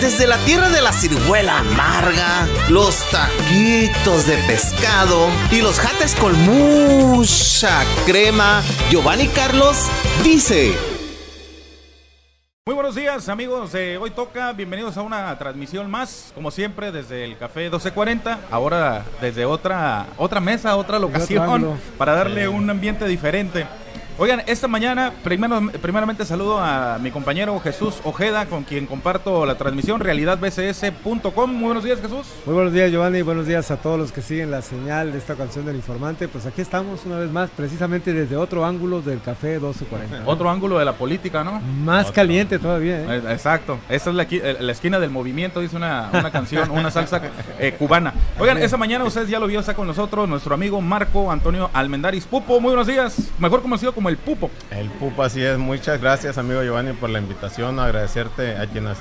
Desde la tierra de la ciruela amarga, los taquitos de pescado y los jates con mucha crema, Giovanni Carlos dice. Muy buenos días amigos, de hoy toca, bienvenidos a una transmisión más, como siempre desde el Café 1240, ahora desde otra, otra mesa, otra locación, para darle un ambiente diferente. Oigan, esta mañana, primero, primeramente saludo a mi compañero Jesús Ojeda, con quien comparto la transmisión, realidadbcs.com. Muy buenos días, Jesús. Muy buenos días, Giovanni. Buenos días a todos los que siguen la señal de esta canción del informante. Pues aquí estamos una vez más, precisamente desde otro ángulo del Café 1240. Otro ángulo de la política, ¿no? Más caliente todavía. ¿eh? Eh, Exacto. Esta es la, eh, la, esquina del movimiento, dice una, una canción, una salsa cubana. Oigan, esta mañana ustedes ya lo vio, está con nosotros nuestro amigo Marco Antonio Almendaris Pupo. Muy buenos días. Mejor conocido como el Pupo. El Pupo, así es. Muchas gracias, amigo Giovanni, por la invitación. Agradecerte a quienes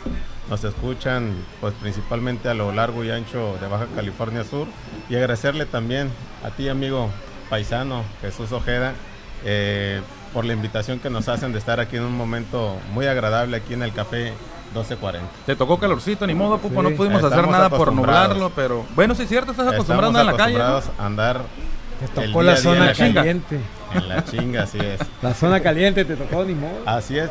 nos escuchan, pues principalmente a lo largo y ancho de Baja California Sur. Y agradecerle también a ti, amigo paisano, Jesús Ojeda, eh, por la invitación que nos hacen de estar aquí en un momento muy agradable aquí en el café 1240. Te tocó calorcito, ni modo, Pupo, sí. no pudimos hacer nada por nublarlo, pero bueno, sí es cierto, estás acostumbrado a la calle. ¿no? a andar te tocó la zona caliente. En la chinga, así es. La zona caliente te tocó, ni modo. Así es.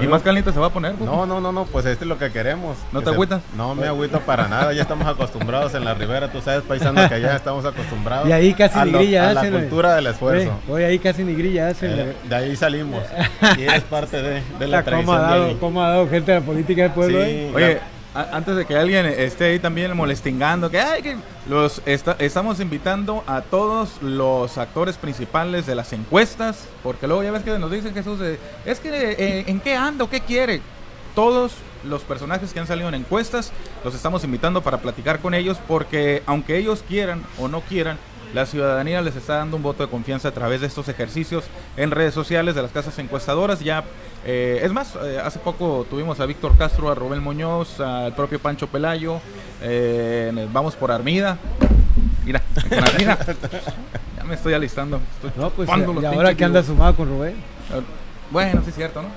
¿Y más caliente se va a poner? No, no, no, no, pues este es lo que queremos. ¿No que te agüitas? No me agüito para nada, ya estamos acostumbrados en la ribera, tú sabes, paisano, que allá estamos acostumbrados. Y ahí casi ni lo, grilla a la hacen. cultura del esfuerzo. Hoy ahí casi ni grilla hacen. Eh, de ahí salimos. y es parte de, de la tradición ¿Cómo ha, dado, ahí. ¿Cómo ha dado gente de la política del pueblo? Sí, eh? Oye, antes de que alguien esté ahí también molestingando, que, ay, que los esta- estamos invitando a todos los actores principales de las encuestas, porque luego ya ves que nos dicen Jesús, es que eh, en qué anda o qué quiere. Todos los personajes que han salido en encuestas los estamos invitando para platicar con ellos, porque aunque ellos quieran o no quieran, la ciudadanía les está dando un voto de confianza a través de estos ejercicios en redes sociales de las casas encuestadoras. Ya, eh, es más, eh, hace poco tuvimos a Víctor Castro, a Rubén Muñoz, al propio Pancho Pelayo. eh, vamos por Armida. Mira, con Armida. Ya me estoy alistando. Estoy No, pues y ahora que anda sumado con Rubén. Bueno, sí es cierto, ¿no?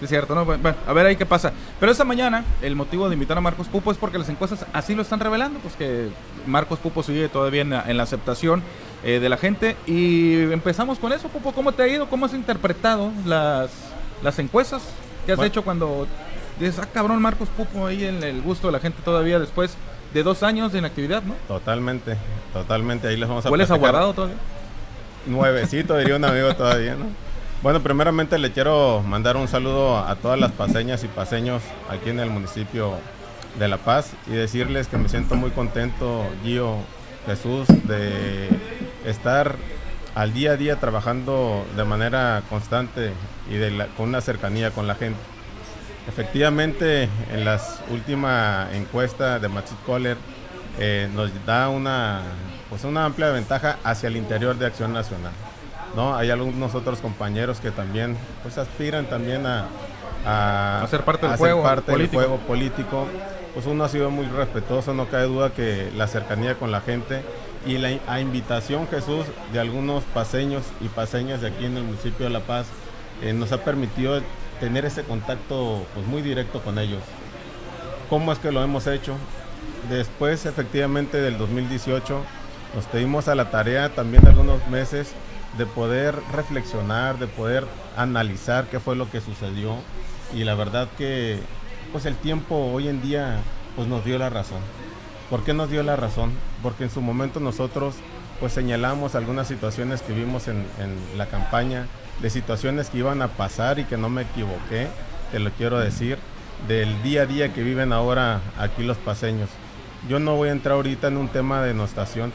Es cierto, ¿no? Bueno, a ver ahí qué pasa. Pero esta mañana, el motivo de invitar a Marcos Pupo es porque las encuestas así lo están revelando, pues que Marcos Pupo sigue todavía en la, en la aceptación eh, de la gente. Y empezamos con eso, Pupo. ¿Cómo te ha ido? ¿Cómo has interpretado las, las encuestas que has Bueno. hecho cuando dices, ah, cabrón, Marcos Pupo ahí en el gusto de la gente todavía después de dos años de inactividad, ¿no? Totalmente, totalmente. Ahí les vamos a ¿Hueles a platicar. guardado todavía? Nuevecito, diría un amigo todavía, ¿no? Bueno, primeramente le quiero mandar un saludo a todas las paseñas y paseños aquí en el municipio de La Paz y decirles que me siento muy contento, Gio, Jesús, de estar al día a día trabajando de manera constante y con una cercanía con la gente. Efectivamente, en la última encuesta de Matsup Kohler eh, nos da una, pues una amplia ventaja hacia el interior de Acción Nacional. ¿No? Hay algunos otros compañeros que también pues, aspiran también a, a, A ser parte del a juego parte del político. juego político. Pues uno ha sido muy respetuoso, no cabe duda que la cercanía con la gente y la a invitación, Jesús, de algunos paseños y paseñas de aquí en el municipio de La Paz eh, nos ha permitido tener ese contacto pues, muy directo con ellos. ¿Cómo es que lo hemos hecho? Después, efectivamente, del 2018, nos dimos a la tarea también de algunos meses de poder reflexionar, de poder analizar qué fue lo que sucedió. Y la verdad que pues el tiempo hoy en día pues nos dio la razón. ¿Por qué nos dio la razón? Porque en su momento nosotros pues señalamos algunas situaciones que vimos en, la campaña, de situaciones que iban a pasar y que no me equivoqué, te lo quiero decir, del día a día que viven ahora aquí los paseños. Yo no voy a entrar ahorita en un tema de denostación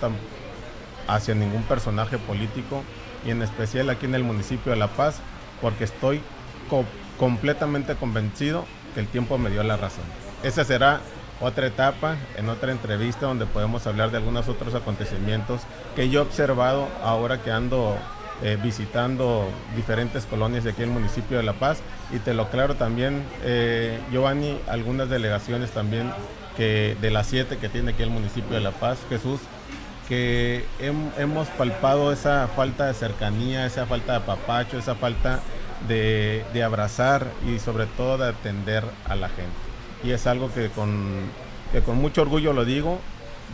hacia ningún personaje político y en especial aquí en el municipio de La Paz, porque estoy co- completamente convencido que el tiempo me dio la razón. Esa será otra etapa, en otra entrevista donde podemos hablar de algunos otros acontecimientos que yo he observado ahora que ando eh, visitando diferentes colonias de aquí en el municipio de La Paz y te lo aclaro también, eh, Giovanni, algunas delegaciones también que de las siete que tiene aquí el municipio de La Paz, Jesús, que hem- hemos palpado esa falta de cercanía, esa falta de papacho, esa falta de, de abrazar y sobre todo de atender a la gente. Y es algo que con, que con mucho orgullo lo digo,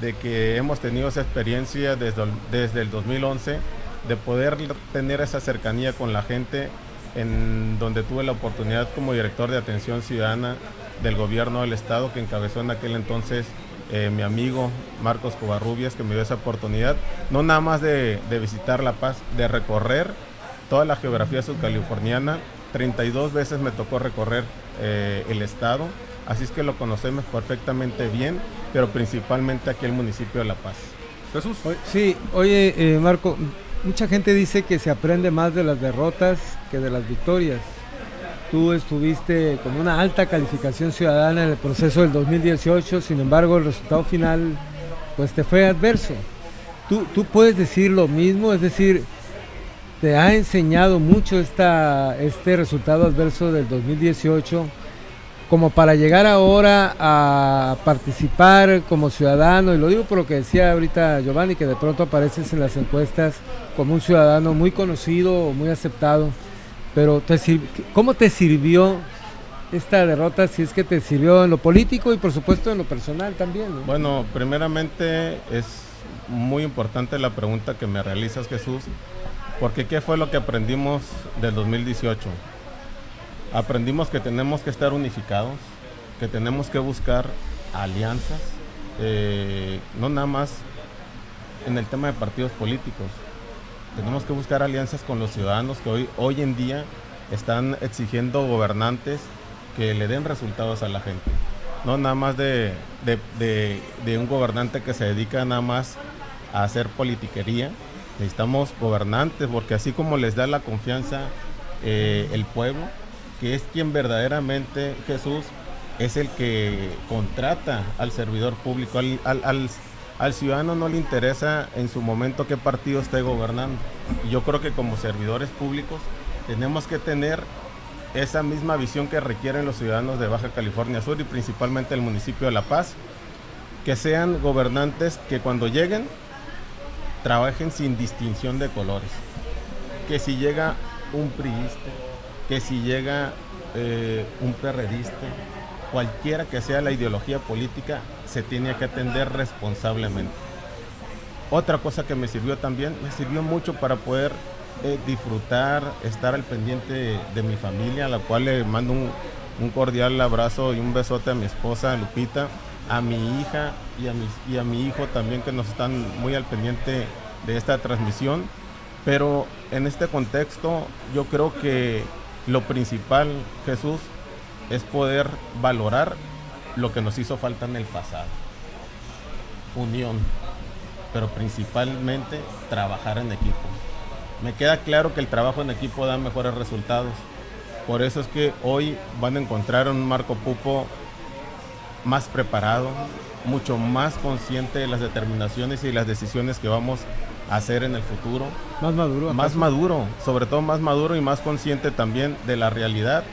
de que hemos tenido esa experiencia desde, desde el 2011, de poder tener esa cercanía con la gente, en donde tuve la oportunidad como director de atención ciudadana del gobierno del estado que encabezó en aquel entonces eh, mi amigo Marcos Covarrubias, que me dio esa oportunidad, no nada más de, visitar La Paz, de recorrer toda la geografía subcaliforniana. 32 veces me tocó recorrer eh, el estado, así es que lo conocemos perfectamente bien, pero principalmente aquí el municipio de La Paz. Jesús. Sí, oye eh, Marco, mucha gente dice que se aprende más de las derrotas que de las victorias. Tú estuviste con una alta calificación ciudadana en el proceso del 2018, sin embargo el resultado final pues te fue adverso. ¿Tú, tú puedes decir lo mismo? Es decir, ¿te ha enseñado mucho esta, este resultado adverso del 2018 como para llegar ahora a participar como ciudadano, y lo digo por lo que decía ahorita Giovanni, que de pronto apareces en las encuestas como un ciudadano muy conocido, muy aceptado, pero te ¿cómo te sirvió esta derrota? Si es que te sirvió en lo político y por supuesto en lo personal también. ¿no? Bueno, primeramente es muy importante la pregunta que me realizas, Jesús, porque ¿qué fue lo que aprendimos del 2018? Aprendimos que tenemos que estar unificados, que tenemos que buscar alianzas, eh, no nada más en el tema de partidos políticos. Tenemos que buscar alianzas con los ciudadanos que hoy, hoy en día están exigiendo gobernantes que le den resultados a la gente. No nada más de, de- de- un gobernante que se dedica nada más a hacer politiquería. Necesitamos gobernantes porque así como les da la confianza eh, el pueblo, que es quien verdaderamente Jesús es el que contrata al servidor público, al, al- al- al ciudadano no le interesa en su momento qué partido esté gobernando. Yo creo que como servidores públicos tenemos que tener esa misma visión que requieren los ciudadanos de Baja California Sur y principalmente el municipio de La Paz, que sean gobernantes que cuando lleguen trabajen sin distinción de colores. Que si llega un priista, que si llega eh, un perredista, cualquiera que sea la ideología política, se tiene que atender responsablemente. Otra cosa que me sirvió también, me sirvió mucho para poder eh, disfrutar, estar al pendiente de, mi familia, a la cual le mando un, cordial abrazo y un besote a mi esposa Lupita, a mi hija y a, y a mi hijo también que nos están muy al pendiente de esta transmisión. Pero en este contexto yo creo que lo principal, Jesús, es poder valorar lo que nos hizo falta en el pasado. Unión, pero principalmente trabajar en equipo. Me queda claro que el trabajo en equipo da mejores resultados. Por eso es que hoy van a encontrar un Marco Pupo más preparado, mucho más consciente de las determinaciones y las decisiones que vamos a hacer en el futuro Más maduro. más maduro, sobre todo más maduro y más consciente también de la realidad.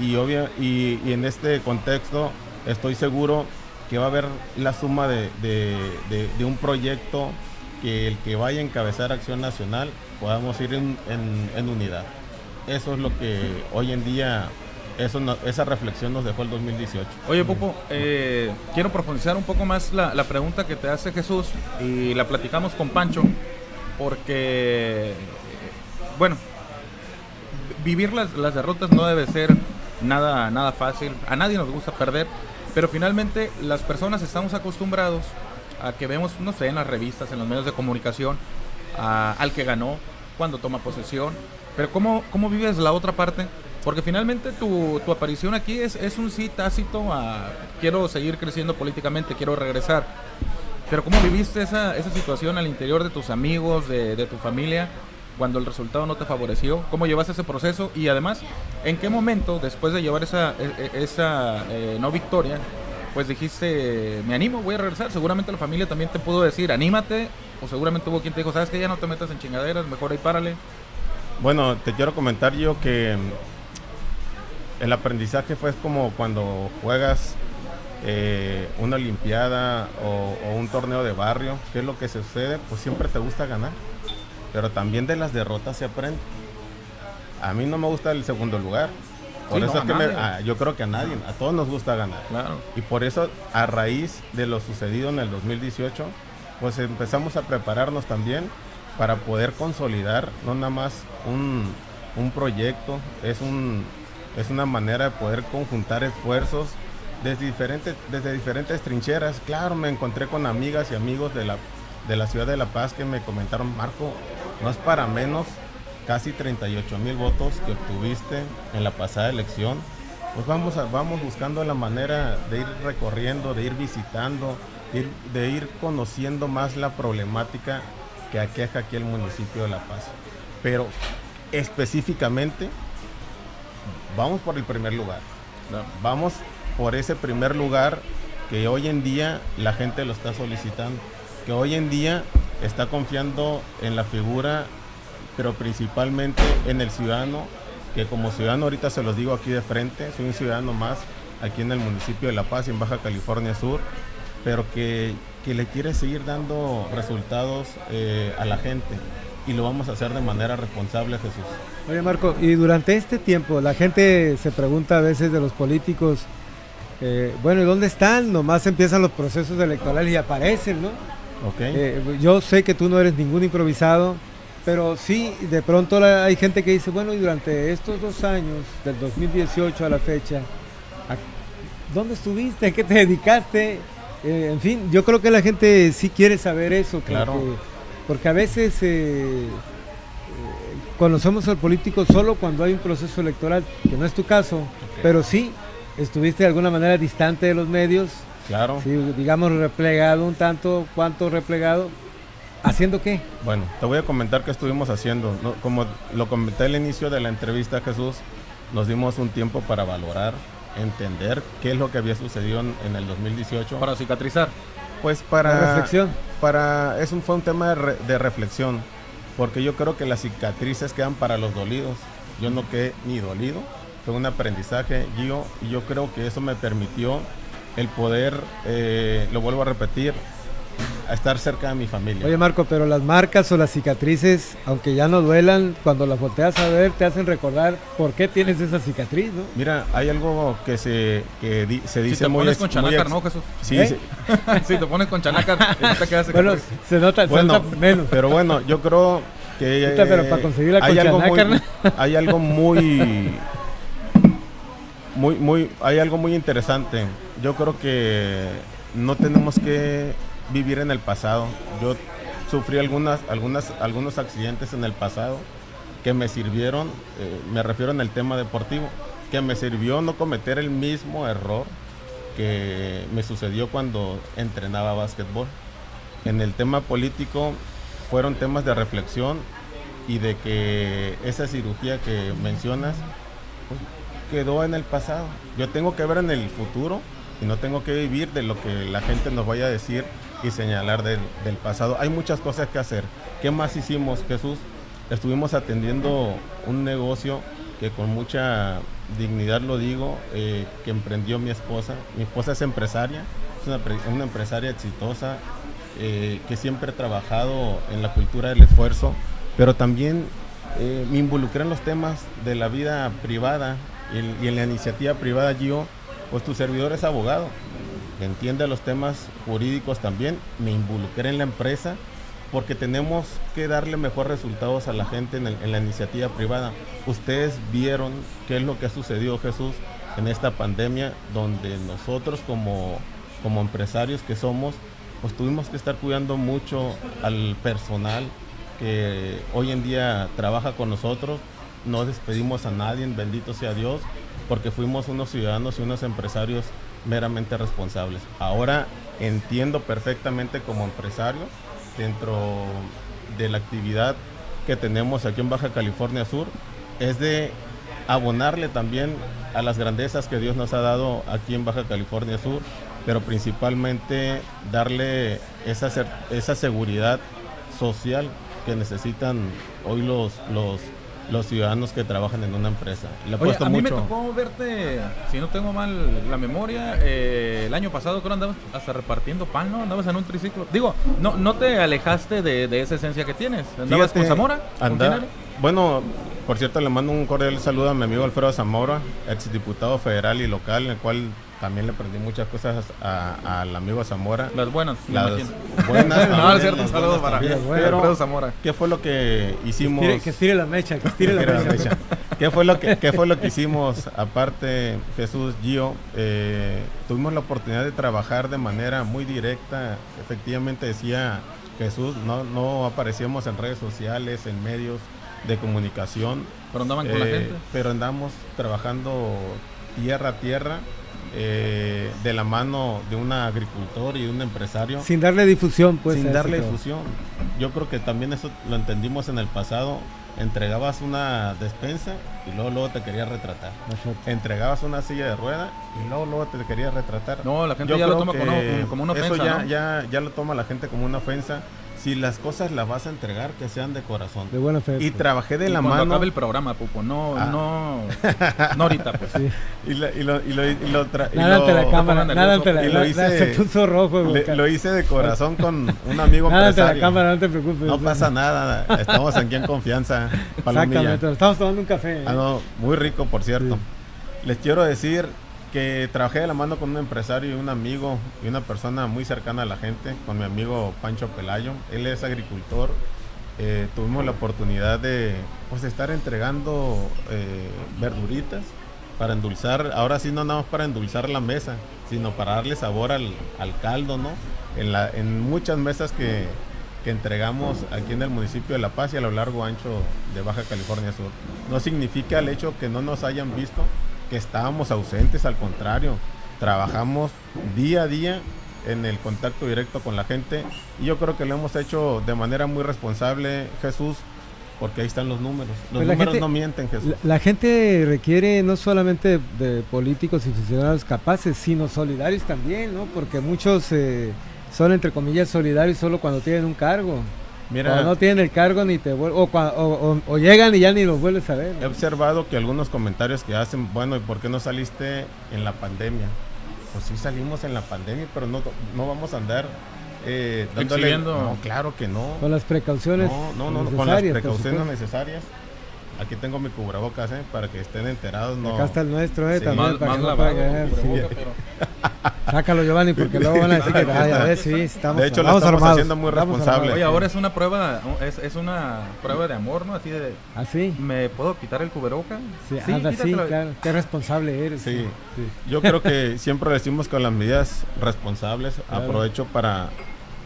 Y, obvia, y, en este contexto estoy seguro que va a haber la suma de, de- un proyecto que el que vaya a encabezar Acción Nacional podamos ir en, en- unidad. Eso es lo que hoy en día, esa reflexión nos dejó el 2018. Oye, Popo, eh, quiero profundizar un poco más la, la pregunta que te hace Jesús y la platicamos con Pancho, porque, bueno, vivir las, las derrotas no debe ser nada, nada fácil. A nadie nos gusta perder, pero finalmente las personas estamos acostumbrados a que vemos, no sé, en las revistas, en los medios de comunicación, a- al que ganó, cuando toma posesión. Pero ¿cómo, cómo vives la otra parte? Porque finalmente tu, tu aparición aquí es, es un sí tácito a quiero seguir creciendo políticamente, quiero regresar. Pero ¿cómo viviste esa, esa situación al interior de tus amigos, de, de tu familia, cuando el resultado no te favoreció? ¿Cómo llevaste ese proceso? Y además, ¿en qué momento, después de llevar esa, e- e- esa eh, no victoria, pues dijiste, me animo, voy a regresar? Seguramente la familia también te pudo decir, anímate, o seguramente hubo quien te dijo, sabes que ya no te metas en chingaderas, mejor ahí párale. Bueno, te quiero comentar yo que el aprendizaje fue como cuando juegas eh, una olimpiada o, o un torneo de barrio. ¿Qué es lo que sucede? Pues siempre te gusta ganar, pero también de las derrotas se aprende. A mí no me gusta el segundo lugar. Por Sí, eso no, es que me- yo creo que a nadie, a todos nos gusta ganar. Claro. Y por eso, a raíz de lo sucedido en el 2018, pues empezamos a prepararnos también para poder consolidar no nada más un, un proyecto, es, un, es una manera de poder conjuntar esfuerzos desde diferentes, desde diferentes trincheras. Claro, me encontré con amigas y amigos de la, de la ciudad de La Paz que me comentaron, Marco, no es para menos casi 38 mil votos que obtuviste en la pasada elección. Pues vamos, a- vamos buscando la manera de ir recorriendo, de ir visitando, de ir, de ir conociendo más la problemática que aqueja aquí el municipio de La Paz. Pero específicamente, vamos por el primer lugar. Vamos por ese primer lugar que hoy en día la gente lo está solicitando, que hoy en día está confiando en la figura, pero principalmente en el ciudadano, que como ciudadano ahorita se los digo aquí de frente, soy un ciudadano más aquí en el municipio de La Paz, en Baja California Sur, pero que, que le quiere seguir dando resultados eh, a la gente y lo vamos a hacer de manera responsable, Jesús. Oye Marco, y durante este tiempo la gente se pregunta a veces de los políticos, eh, bueno, ¿y dónde están? Nomás empiezan los procesos electorales y aparecen, ¿no? ¿Ok? Eh, yo sé que tú no eres ningún improvisado, pero sí, de pronto la- hay gente que dice, bueno, y durante estos dos años, del 2018 a la fecha, ¿a- ¿dónde estuviste? ¿A qué te dedicaste? Eh, en fin, yo creo que la gente sí quiere saber eso, Claro. porque a veces eh, eh, conocemos al político solo cuando hay un proceso electoral, que no es tu caso, pero sí, estuviste de alguna manera distante de los medios, claro. Sí, digamos replegado un tanto, ¿cuánto replegado? ¿Haciendo qué? Bueno, te voy a comentar qué estuvimos haciendo. ¿no? Como lo comenté al inicio de la entrevista, Jesús, nos dimos un tiempo para valorar, entender qué es lo que había sucedido en, en el 2018. Para cicatrizar. pues La para... reflexión. Para, es un, fue un tema de, re- de reflexión, porque yo creo que las cicatrices quedan para los dolidos. Yo no quedé ni dolido, fue un aprendizaje, Gio, y yo creo que eso me permitió el poder, eh, lo vuelvo a repetir, a estar cerca de mi familia. Oye Marco, pero las marcas o las cicatrices, aunque ya no duelan, cuando las volteas a ver te hacen recordar por qué tienes esa cicatriz, ¿no? Mira, hay algo que se, que di- se dice Si te muy... pones con muy ex- ¿no, Jesús? Sí, ¿Eh? sí. si te pones con chanácar, te quedas Bueno, se nota, se Bueno, nota menos. pero bueno, yo creo que Puta, pero para conseguir la hay algo muy, hay algo muy muy muy hay algo muy interesante. Yo creo que no tenemos que vivir en el pasado. Yo sufrí algunas algunas algunos accidentes en el pasado que me sirvieron, eh, me refiero en el tema deportivo, que me sirvió no cometer el mismo error que me sucedió cuando entrenaba básquetbol. En el tema político fueron temas de reflexión y de que esa cirugía que mencionas pues, quedó en el pasado. Yo tengo que ver en el futuro y no tengo que vivir de lo que la gente nos vaya a decir y señalar del, del pasado. Hay muchas cosas que hacer. ¿Qué más hicimos, Jesús? Estuvimos atendiendo un negocio que con mucha dignidad lo digo, eh, que emprendió mi esposa. Mi esposa es empresaria, es una, una empresaria exitosa, eh, que siempre ha trabajado en la cultura del esfuerzo, pero también eh, me involucré en los temas de la vida privada y, y en la iniciativa privada yo, pues tu servidor es abogado, entiende los temas jurídicos también, me involucré en la empresa porque tenemos que darle mejor resultados a la gente en, la iniciativa privada. Ustedes vieron qué es lo que ha sucedido, Jesús, en esta pandemia, donde nosotros como, como empresarios que somos, pues tuvimos que estar cuidando mucho al personal que hoy en día trabaja con nosotros. No despedimos a nadie, bendito sea Dios, porque fuimos unos ciudadanos y unos empresarios meramente responsables. Ahora entiendo perfectamente como empresario dentro de la actividad que tenemos aquí en Baja California Sur es de abonarle también a las grandezas que Dios nos ha dado aquí en Baja California Sur, pero principalmente darle esa, esa seguridad social que necesitan hoy los, los, los ciudadanos que trabajan en una empresa. Le Oye, a mí me tocó verte, si no tengo mal la memoria, eh, el año pasado creo andabas hasta repartiendo pan, ¿no? Andabas en un triciclo. Digo, no, no te alejaste de, esa esencia que tienes. ¿Andabas con Zamora? bueno, por cierto, le mando un cordial saludo a mi amigo Alfredo Zamora, ex diputado federal y local, en el cual también le aprendí muchas cosas al amigo Zamora. Las buenas, las buenas. no, es cierto, saludos para Alfredo Zamora. ¿Qué fue lo que hicimos? Que estire, la mecha, que estire la, mecha. ¿Qué fue lo que qué fue lo que hicimos aparte Jesús Gio? Eh, tuvimos la oportunidad de trabajar de manera muy directa. Efectivamente decía Jesús, no no aparecíamos en redes sociales, en medios de comunicación. Pero andaban con la eh, gente. Pero andamos trabajando tierra a tierra. Eh, de la mano de un agricultor y de un empresario. Sin darle difusión, pues. Sin darle difusión. Yo creo que también eso lo entendimos en el pasado. Entregabas una despensa y luego, luego te querías retratar. Entregabas una silla de rueda y luego, luego te querías retratar. No, la gente ya lo toma como, una ofensa. Eso ya, ya, ya lo toma la gente como una ofensa si las cosas las vas a entregar, que sean de corazón. De buena fe. Y pues. trabajé de la mano. acabe el programa, Pupo, no, ah. no, no ahorita, pues. Sí. Y, lo, y, lo, y lo, y lo, nada ante la cámara, nada ante la, lo hice, se puso rojo. lo hice de corazón con un amigo nada ante la cámara, no te preocupes. No pasa nada, estamos aquí en confianza. Exactamente, estamos tomando un café. Ah, no, muy rico, por cierto. Les quiero decir que trabajé de la mano con un empresario y un amigo y una persona muy cercana a la gente, con mi amigo Pancho Pelayo. Él es agricultor. Eh, tuvimos la oportunidad de pues, estar entregando eh, verduritas para endulzar, ahora sí no nada más para endulzar la mesa, sino para darle sabor al, caldo, ¿no? En, la, en muchas mesas que, que entregamos aquí en el municipio de La Paz y a lo largo ancho de Baja California Sur. No significa el hecho que no nos hayan visto, que estábamos ausentes, al contrario, trabajamos día a día en el contacto directo con la gente y yo creo que lo hemos hecho de manera muy responsable, Jesús, porque ahí están los números. Los pues números no mienten, Jesús. La, gente requiere no solamente de, políticos y funcionarios capaces, sino solidarios también, ¿no? Porque muchos eh, son, entre comillas, solidarios solo cuando tienen un cargo. Mira, no tienen el cargo ni te o, o, llegan y ya ni los vuelves a ver. He observado que algunos comentarios que hacen, bueno, ¿y por qué no saliste en la pandemia? Pues sí salimos en la pandemia, pero no, no vamos a andar eh, dándole... No, claro que no. Con las precauciones No, no, no, con las precauciones necesarias. Aquí tengo mi cubrebocas, ¿eh? Para que estén enterados. No. Acá está el nuestro, ¿eh? También. para que no Sácalo, Giovanni, porque luego van a decir que ay, a ver, sí, estamos De hecho, lo estamos haciendo muy responsable. Oye, ahora es una prueba, es, es una prueba de amor, ¿no? Así de. ¿Ah, sí? ¿Me puedo quitar el cubreboca? Sí, sí, anda, sí claro. Qué responsable eres. Sí. sí. Yo creo que siempre decimos con las medidas responsables. Aprovecho para,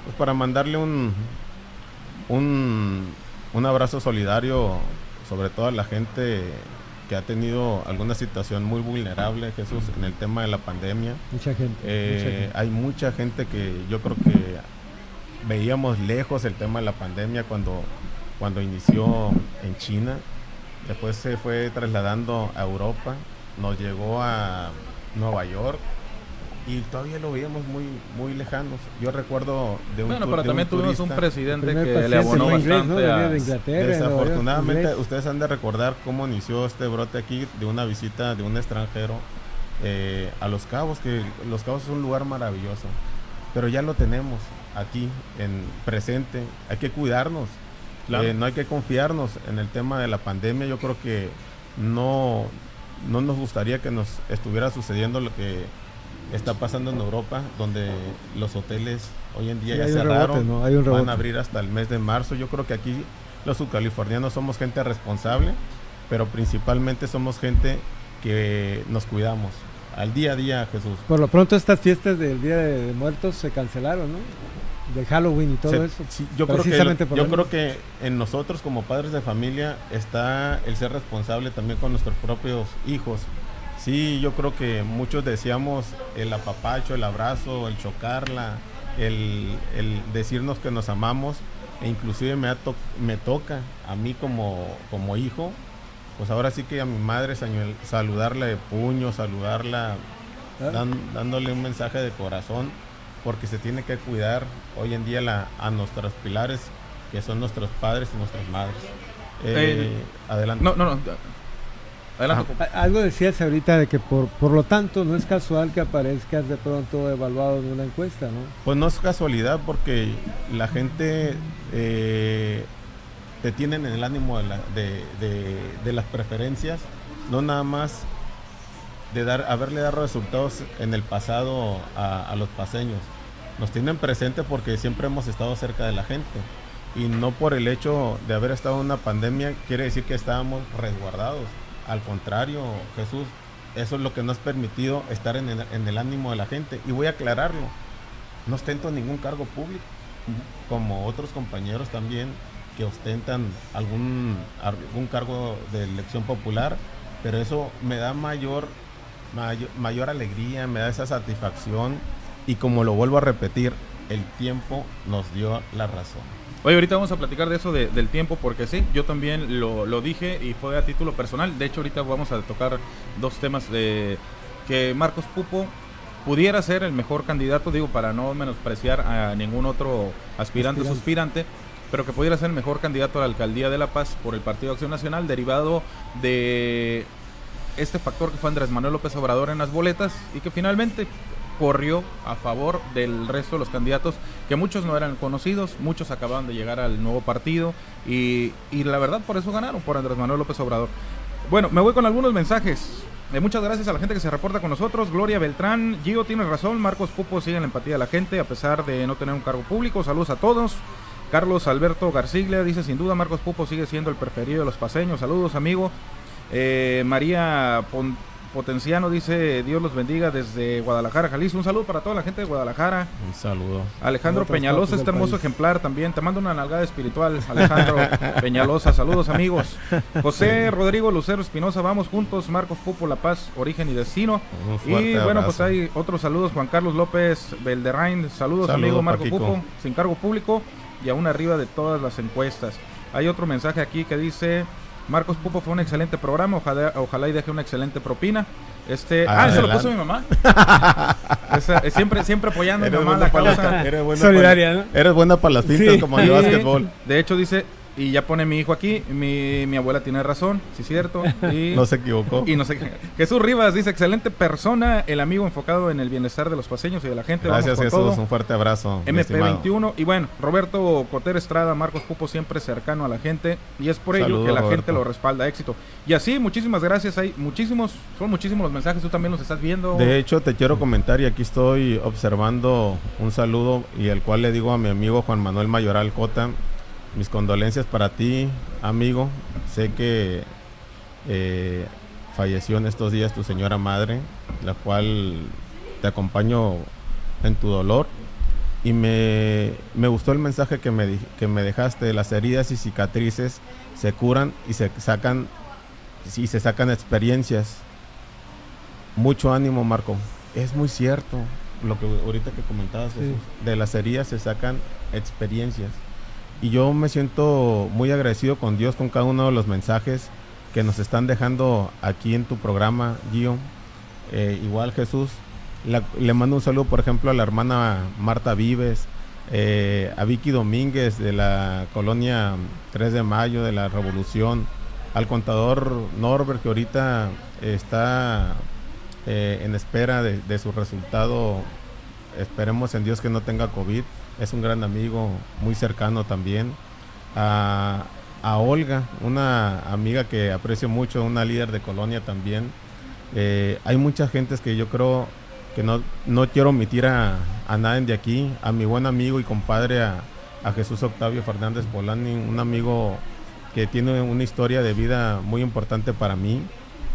pues, para mandarle un, un, un abrazo solidario, sobre todo a la gente que ha tenido alguna situación muy vulnerable, Jesús, en el tema de la pandemia. Mucha gente, eh, Hay mucha gente que yo creo que veíamos lejos el tema de la pandemia cuando, cuando inició en China, después se fue trasladando a Europa, nos llegó a Nueva York, y todavía lo veíamos muy muy lejanos. Yo recuerdo de un Bueno, pero también tuvimos un presidente que le abonó bastante a... Desafortunadamente, ustedes han de recordar cómo inició este brote aquí de una visita de un extranjero eh, a Los Cabos, que Los Cabos es un lugar maravilloso, pero ya lo tenemos aquí en presente. Hay que cuidarnos, eh, no hay que confiarnos en el tema de la pandemia. Yo creo que no no nos gustaría que nos estuviera sucediendo lo que está pasando en Europa, donde los hoteles hoy en día ya cerraron, van a abrir hasta el mes de marzo. Yo creo que aquí los subcalifornianos somos gente responsable, pero principalmente somos gente que nos cuidamos al día a día, Jesús. Por lo pronto estas fiestas del Día de Muertos se cancelaron, ¿no? De Halloween y todo eso. yo, creo que, yo creo que en nosotros como padres de familia está el ser responsable también con nuestros propios hijos Sí, yo creo que muchos decíamos el apapacho, el abrazo, el chocarla, el, decirnos que nos amamos, e inclusive me, me toca a mí como, como hijo, pues ahora sí que a mi madre saludarla de puño, saludarla, ah. dándole un mensaje de corazón, porque se tiene que cuidar hoy en día la, a nuestros pilares, que son nuestros padres y nuestras madres. Eh, adelante. No, no, no. Adelante. Algo decías ahorita de que por, por lo tanto no es casual que aparezcas de pronto evaluado en una encuesta, ¿no? Pues no es casualidad porque la gente eh, te tienen en el ánimo de, las preferencias, no nada más de dar, haberle dado resultados en el pasado a, a los paseños. Nos tienen presente porque siempre hemos estado cerca de la gente y no por el hecho de haber estado en una pandemia quiere decir que estábamos resguardados al contrario, Jesús, eso es lo que nos ha permitido estar en el, ánimo de la gente. Y voy a aclararlo, no ostento ningún cargo público, como otros compañeros también que ostentan algún, algún cargo de elección popular, pero eso me da mayor, mayor, mayor alegría, me da esa satisfacción y como lo vuelvo a repetir, el tiempo nos dio la razón. Oye, ahorita vamos a platicar de eso del tiempo, porque sí, yo también lo, dije y fue a título personal. De hecho, ahorita vamos a tocar dos temas de que Marcos Pupo pudiera ser el mejor candidato, digo, para no menospreciar a ningún otro aspirante o suspirante, pero que pudiera ser el mejor candidato a la alcaldía de La Paz por el Partido Acción Nacional, derivado de este factor que fue Andrés Manuel López Obrador en las boletas y que finalmente corrió a favor del resto de los candidatos, que muchos no eran conocidos, muchos acababan de llegar al nuevo partido y, la verdad por eso ganaron, por Andrés Manuel López Obrador. Bueno, me voy con algunos mensajes. Eh, muchas gracias a la gente que se reporta con nosotros. Gloria Beltrán, Gio tiene razón, Marcos Pupo sigue en la empatía de la gente a pesar de no tener un cargo público. Saludos a todos. Carlos Alberto Garciglia dice sin duda Marcos Pupo sigue siendo el preferido de los paseños. Saludos amigo. Eh, María Pon Potenciano dice, Dios los bendiga desde Guadalajara, Jalisco. Un saludo para toda la gente de Guadalajara. Un saludo. Alejandro Peñalosa, este hermoso ejemplar también. Te mando una nalgada espiritual, Alejandro Peñalosa. Saludos amigos. José Rodrigo Lucero Espinosa, vamos juntos. Marcos Pupo, La Paz, Origen y Destino. Y bueno, pues hay otros saludos. Juan Carlos López Belderrain, saludos, amigo Marco Pupo, sin cargo público y aún arriba de todas las encuestas. Hay otro mensaje aquí que dice... Marcos Pupo fue un excelente programa, ojalá, ojalá y deje una excelente propina. Este, ah, eso lo puso mi mamá. siempre, siempre apoyando a mi mamá la causa. Eres buena Solidaria, ¿no? Eres buena para las fintas como el básquetbol. De hecho, dice, y ya pone mi hijo aquí, mi, mi abuela tiene razón, sí es cierto. Y, no se equivocó. Y no sé Jesús Rivas dice, excelente persona, el amigo enfocado en el bienestar de los paseños y de la gente. Gracias Jesús, un fuerte abrazo. MP21. Y bueno, Roberto Coter Estrada, Marcos Pupo siempre cercano a la gente y es por ello que la gente lo respalda, éxito. Y así, muchísimas gracias, hay muchísimos, son muchísimos los mensajes, tú también los estás viendo. De hecho, te quiero comentar y aquí estoy observando un saludo y el cual le digo a mi amigo Juan Manuel Mayoral Cota, mis condolencias para ti, amigo. Sé que eh, falleció en estos días tu señora madre, la cual te acompaño en tu dolor. Y me, gustó el mensaje que me, que me dejaste, las heridas y cicatrices se curan y se sacan, y se sacan experiencias. Mucho ánimo, Marco. Es muy cierto lo que ahorita que comentabas, de las heridas se sacan experiencias. Y yo me siento muy agradecido con Dios con cada uno de los mensajes que nos están dejando aquí en tu programa, Gio. Eh, igual Jesús, le mando un saludo, por ejemplo, a la hermana Marta Vives, eh, a Vicky Domínguez de la colonia 3 de Mayo de la Revolución, al contador Norbert que ahorita está eh, en espera de, de, su resultado. Esperemos en Dios que no tenga COVID es un gran amigo, muy cercano también. A, Olga, una amiga que aprecio mucho, una líder de colonia también. Eh, hay muchas gentes que yo creo que no, no quiero omitir a, a nadie de aquí, a mi buen amigo y compadre, a, Jesús Octavio Fernández Polani, un amigo que tiene una historia de vida muy importante para mí.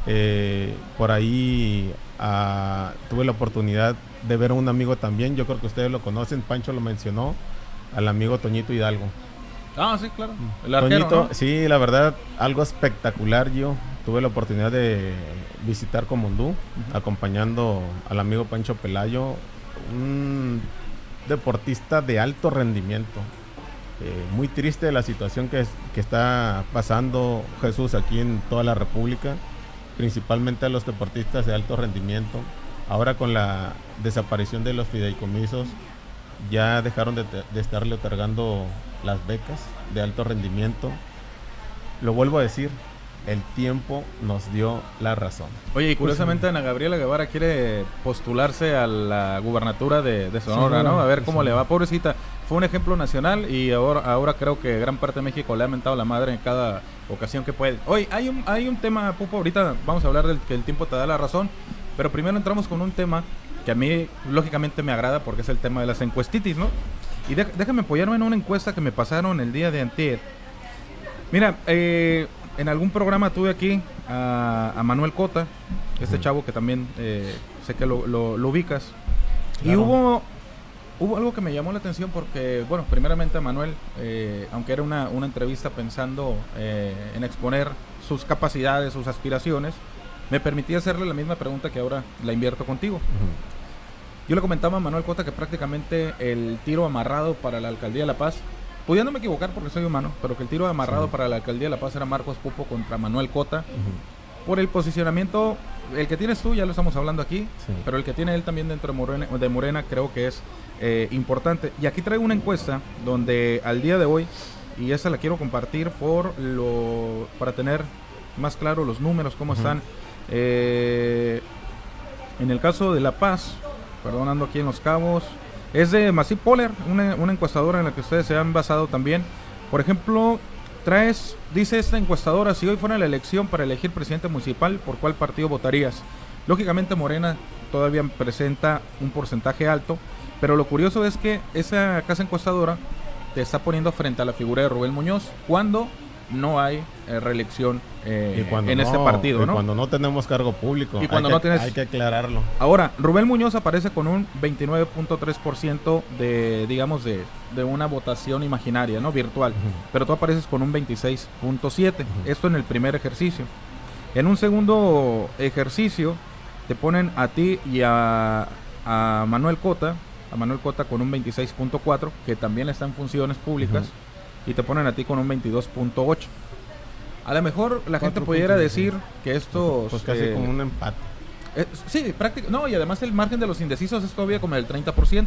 Eh, por ahí ah, tuve la oportunidad de ver a un amigo también, yo creo que ustedes lo conocen, Pancho lo mencionó, al amigo Toñito Hidalgo. Ah, sí, claro. El Toñito, sí, la verdad, algo espectacular yo. Tuve la oportunidad de visitar Comundú, acompañando al amigo Pancho Pelayo, un deportista de alto rendimiento. Eh, muy triste la situación que, que está pasando Jesús aquí en toda la República, principalmente a los deportistas de alto rendimiento. Ahora con la desaparición de los fideicomisos, ya dejaron de, estarle otorgando las becas de alto rendimiento. lo vuelvo a decir, el tiempo nos dio la razón. Oye, y curiosamente Ana Gabriela Guevara quiere postularse a la gubernatura de, Sonora, ¿no? A ver cómo le va, pobrecita. Fue un ejemplo nacional y ahora, ahora creo que gran parte de México le ha mentado la madre en cada ocasión que puede. Oye, hay un, hay un tema, Pupo, ahorita vamos a hablar del que el tiempo te da la razón, pero primero entramos con un tema que a mí lógicamente me agrada porque es el tema de las encuestitis, ¿no? Y déjame apoyarme en una encuesta que me pasaron el día de antier. Mira, eh, en algún programa tuve aquí a, Manuel Cota, este chavo que también eh, sé que lo, ubicas. Y hubo, hubo algo que me llamó la atención porque, bueno, primeramente a Manuel, eh, aunque era una, entrevista pensando eh, en exponer sus capacidades, sus aspiraciones, me permitía hacerle la misma pregunta que ahora la invierto contigo. Yo le comentaba a Manuel Cota que prácticamente el tiro amarrado para la alcaldía de La Paz pudiéndome equivocar porque soy humano, pero que el tiro amarrado para la alcaldía de La Paz era Marcos Pupo contra Manuel Cota. Por el posicionamiento, el que tienes tú, ya lo estamos hablando aquí, pero el que tiene él también dentro de Morena, de Morena creo que es eh, importante. Y aquí traigo una encuesta donde al día de hoy, y esa la quiero compartir por lo para tener más claro los números, cómo están. Eh, en el caso de La Paz, perdonando aquí en Los Cabos, es de Masip Poller, una, encuestadora en la que ustedes se han basado también. Por ejemplo, traes, dice esta encuestadora, si hoy fuera la elección para elegir presidente municipal, ¿por cuál partido votarías? Lógicamente Morena todavía presenta un porcentaje alto, pero lo curioso es que esa casa encuestadora te está poniendo frente a la figura de Rubén Muñoz, cuando no hay eh, reelección eh, en este partido, ¿no? Cuando no tenemos cargo público. Y cuando no tienes... Hay que aclararlo. Ahora, Rubén Muñoz aparece con un 29.3% de, digamos, de, de, una votación imaginaria, ¿no? Virtual. Pero tú apareces con un 26.7%. Esto en el primer ejercicio. En un segundo ejercicio, te ponen a ti y a, a Manuel Cota, a Manuel Cota con un 26.4, que también está en funciones públicas y te ponen a ti con un 22.8. A lo mejor la gente pudiera decir que esto... Pues casi eh, como un empate. Eh, sí, prácticamente. No, y además el margen de los indecisos es todavía como el 30%.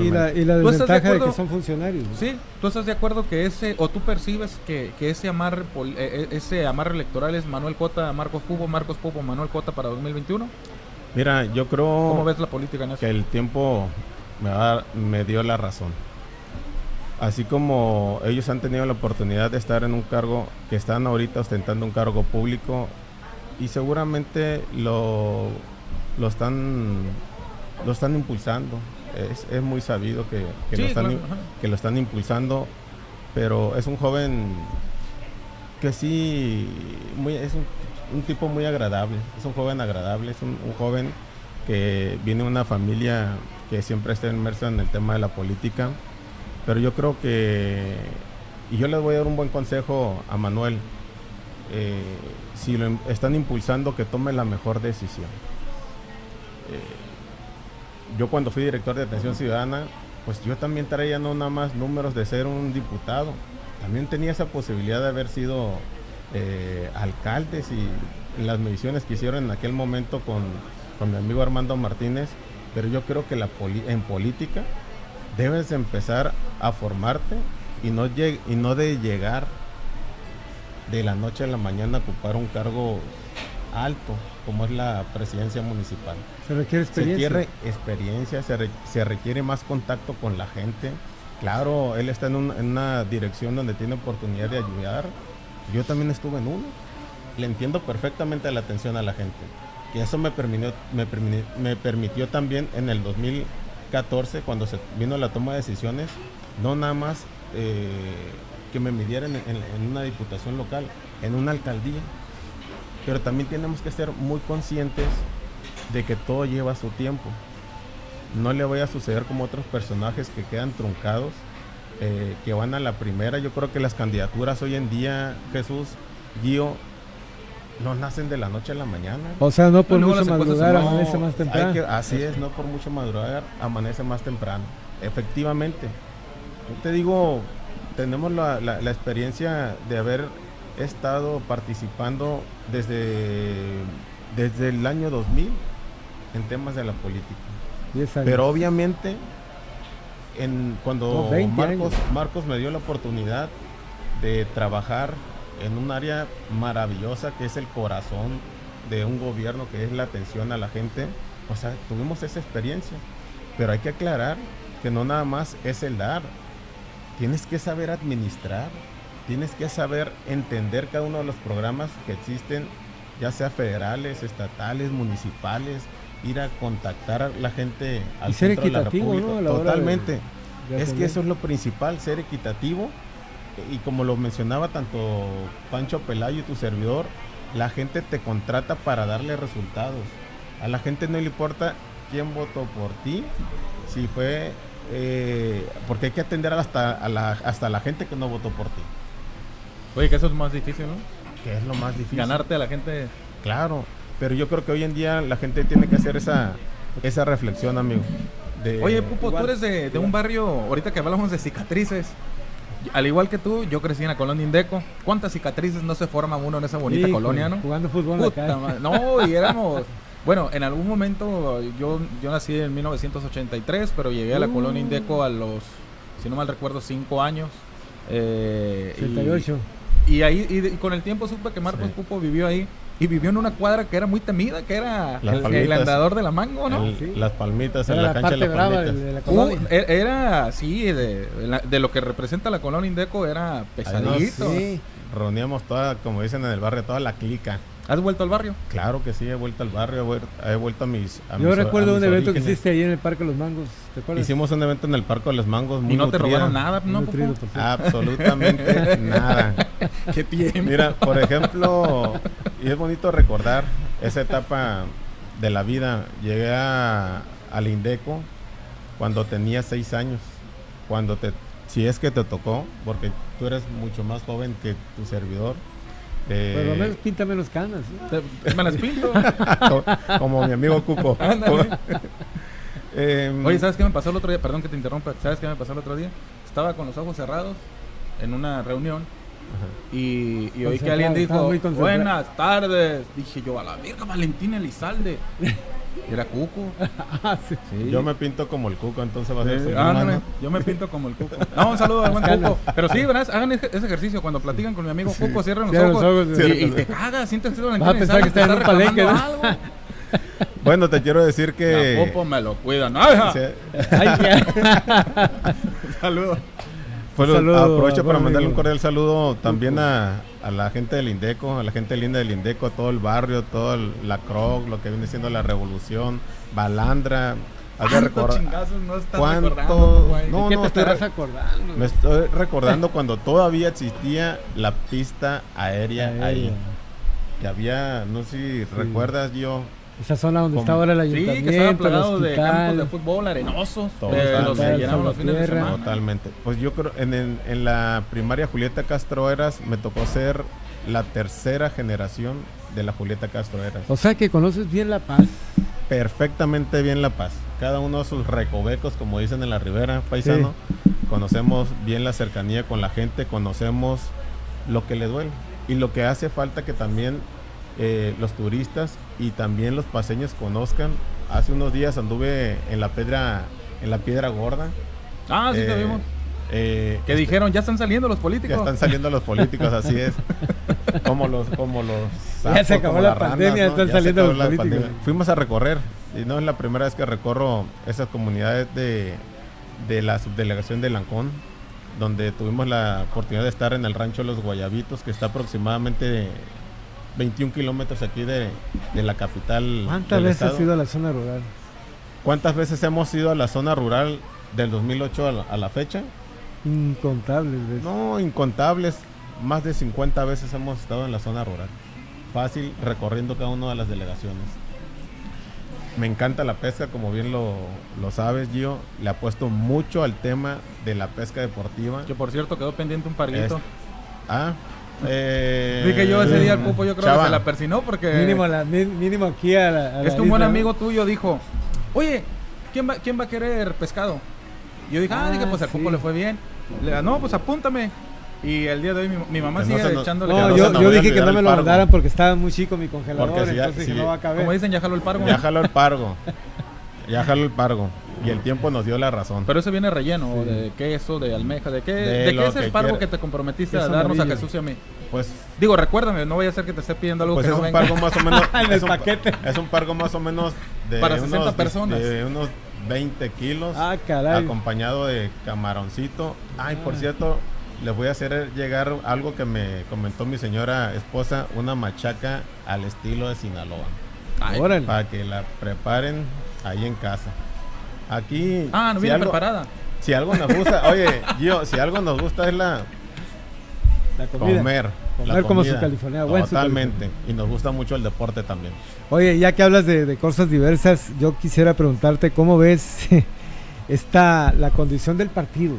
Y la, y la desventaja de, que son funcionarios. Sí, ¿tú estás de acuerdo que ese, o tú percibes que, que ese, amarre, eh, ese amarre electoral es Manuel Cota, Marcos Pubo, Marcos Pubo, Manuel Cota para 2021? Mira, yo creo... ¿Cómo ves la política en eso? Que el tiempo me, me dio la razón así como ellos han tenido la oportunidad de estar en un cargo, que están ahorita ostentando un cargo público y seguramente lo, lo, están, lo están impulsando. Es, es muy sabido que, que, lo están, que lo están impulsando, pero es un joven que sí, muy, es un, tipo muy agradable, es un joven agradable, es un, un joven que viene de una familia que siempre está inmersa en el tema de la política pero yo creo que, y yo les voy a dar un buen consejo a Manuel, eh, si lo están impulsando, que tome la mejor decisión. Eh, yo cuando fui director de atención ciudadana, pues yo también traía no nada más números de ser un diputado, también tenía esa posibilidad de haber sido eh, alcaldes y las mediciones que hicieron en aquel momento con, con mi amigo Armando Martínez, pero yo creo que la en política debes empezar a formarte y no, y no de llegar de la noche a la mañana a ocupar un cargo alto como es la presidencia municipal. Se requiere experiencia. Se requiere experiencia, se, requiere más contacto con la gente. Claro, él está en, una dirección donde tiene oportunidad de ayudar. Yo también estuve en uno. Le entiendo perfectamente la atención a la gente. Y eso me permitió, me, me permitió también en el 2000 14, cuando se vino la toma de decisiones, no nada más eh, que me midieran en, una diputación local, en una alcaldía, pero también tenemos que ser muy conscientes de que todo lleva su tiempo. No le vaya a suceder como otros personajes que quedan truncados, eh, que van a la primera. Yo creo que las candidaturas hoy en día, Jesús, Gio, no nacen de la noche a la mañana. O sea, no por mucho madrugar amanece más temprano. así es, no por mucho madrugar amanece más temprano. Efectivamente. Yo te digo, tenemos la, experiencia de haber estado participando desde, desde el año 2000 en temas de la política. Pero obviamente, en, cuando Marcos, Marcos me dio la oportunidad de trabajar en un área maravillosa que es el corazón de un gobierno, que es la atención a la gente. O sea, tuvimos esa experiencia. Pero hay que aclarar que no nada más es el dar. Tienes que saber administrar, tienes que saber entender cada uno de los programas que existen, ya sea federales, estatales, municipales, ir a contactar a la gente al Y ser centro de la equitativo, República. ¿no? La hora de- Totalmente. de Es que eso es lo principal, ser equitativo. Y como lo mencionaba tanto Pancho Pelayo y tu servidor, la gente te contrata para darle resultados. A la gente no le importa quién votó por ti, si fue... eh, porque hay que atender hasta a la, hasta la gente que no votó por ti, Oye, que eso es más difícil, ¿no? que es lo más difícil. Ganarte a la gente. Claro, pero yo creo que hoy en día la gente tiene que hacer esa, esa reflexión, amigo. de- Oye, Pupo, igual, tú eres de, de un barrio, ahorita que hablamos de cicatrices. Al igual que tú, yo crecí en la colonia Indeco. ¿Cuántas cicatrices no se forma uno en esa bonita Sí, colonia, no? Jugando fútbol Puta calle. madre. No, y éramos. Bueno, en algún momento yo, yo nací en 1983, pero llegué a la Uh. colonia Indeco a los, si no mal recuerdo, 5 años. Eh, y- 68. Y, ahí, y con el tiempo supe que Marcos Sí. Pupo vivió ahí. Y vivió en una cuadra que era muy temida, que era el, andador de la mango, ¿no? el- Sí. Las palmitas en Era la, la cancha parte de las de, palmitas. de la Uh, colonia. e- era, sí, de, la- de lo que representa la colonia Indeco era pesadito. Sí. Reuníamos toda, como dicen en el barrio, toda la clica. ¿Has vuelto al barrio? Claro que sí, he vuelto al barrio, he vuel- he vuelto a mis. a Yo mis- recuerdo a un evento que hiciste ahí en el Parque de los Mangos. ¿Te acuerdas? Hicimos un evento en el Parque de los Mangos. Muy y no te robaron nada, ¿no? nutrido, por. Absolutamente nada. ¿Qué tiempo? Mira, por ejemplo, y es bonito recordar esa etapa de la vida. Llegué a, al Indeco cuando tenía seis años. Cuando te, si es que te tocó, porque tú eres mucho más joven que tu servidor. Eh, Por lo menos pinta menos canas. Te- me las pinto. co- como mi amigo Cuco. Em, Oye, ¿sabes qué me pasó el otro día? Perdón que te interrumpa. ¿Sabes qué me pasó el otro día? Estaba con los ojos cerrados en una reunión y, y oí que alguien dijo, buenas tardes. Dije yo, a la verga, Valentín Elizalde. Era Cuco. Ah, sí. Sí. Yo me pinto como el Cuco, entonces va a ser Sí, yo me pinto como el Cuco. No, un saludo al buen. Cuco. Pero sí, ¿verdad? Hagan ese ejercicio cuando platican con mi amigo Cuco, cierran los Cierran los ojos, ojos, y, y te cagas, sientes que Vas a pensar que está en un palenque, ¿no? Bueno, te quiero decir que. La Popo me lo cuidan. ¡Ay, Sí, Ay, ya. Saludo. Pues Un saludo, aprovecho para mandarle un cordial saludo también a, a la gente del Indeco, a la gente linda del Indeco, a todo el barrio, todo el- la CROC, lo que viene siendo la revolución, Balandra. Has de ¿Cuántos recordar- chingazos no estás ¿Cuánto? recordando, güey? No, ¿Qué no, te estoy re- acordando? Me estoy recordando cuando todavía existía la pista aérea Aérea. ahí. Que había, no sé si recuerdas yo, Esa zona donde está ahora el Sí, ayuntamiento, que estaba plagado de campos de fútbol arenosos. De los que llenaban los fines de semana. Totalmente. Pues yo creo, en la primaria Julieta Castro Eras me tocó ser la tercera generación de la Julieta Castro Eras. O sea que conoces bien La Paz. Perfectamente bien La Paz. Cada uno de sus recovecos, como dicen en la Ribera, paisano. Conocemos bien la cercanía con la gente, conocemos lo que le duele. Y lo que hace falta que también eh, los turistas y también los paseños conozcan. Hace unos días anduve en la piedra, en la piedra gorda. Ah, sí, te Eh, vimos. eh, Que dijeron, ya están saliendo los Ya políticos. están saliendo los políticos, así es. Como los, como los Ya se acabó la ranas, pandemia, están Ya se saliendo acabó los la políticos. pandemia. Fuimos a recorrer, y no es la primera vez que recorro esas comunidades de, de la subdelegación de Lancón, donde tuvimos la oportunidad de estar en el rancho Los Guayabitos, que está aproximadamente 21 kilómetros aquí de, de la capital. ¿Cuántas del veces estado. has ido a la zona rural? ¿Cuántas veces hemos ido a la zona rural del 2008 a la- a la fecha? Incontables veces. No, incontables. Más de 50 veces hemos estado en la zona rural. Fácil, recorriendo cada una de las delegaciones. Me encanta la pesca, como bien lo, lo sabes, Gio. Le apuesto mucho al tema de la pesca deportiva. Que por cierto quedó pendiente un parguito. Es- Ah, eh, Dije yo ese día al Pupo, yo creo que se la persinó porque Mínimo, la, mi- mínimo aquí a la. a es la que un buen ¿no? amigo tuyo dijo, oye, ¿quién va, ¿quién va a querer pescado? Y yo dije, ah, Ah, dije, pues al Pupo le fue bien. Le, no, pues apúntame. Y el día de hoy mi, mi mamá Que no sigue nos- echándole No, yo, dije que no el me lo mandaran porque estaba muy chico mi congelador, Porque si ya- entonces si- dije, no va a caber. Como dicen, ya jaló el pargo. Ya jaló el pargo. Ya jaló el pargo. Y el tiempo nos dio la razón. Pero ese viene relleno de queso, de almeja, ¿de qué, De qué es el pargo que te comprometiste a darnos a. Jesús y a mí? pues Digo, recuérdame, no vaya a ser que te esté pidiendo algo pues que es no un venga. pargo más o menos En el es un pa- paquete. es un pargo más o menos de Para 60 unos, personas. de unos 20 kilos Ah, caray. acompañado de camaroncito ay por Ah. cierto les voy a hacer llegar algo que me comentó mi señora esposa una machaca al estilo de Sinaloa Ay. Órale. para que la preparen ahí en casa aquí Ah, no si viene algo- preparada. si algo nos gusta oye Gio si algo nos gusta es la La comida. comer la Comer como su. California, buen su totalmente y nos gusta mucho el deporte también Oye, ya que hablas de, de cosas diversas, yo quisiera preguntarte cómo ves esta la condición del partido.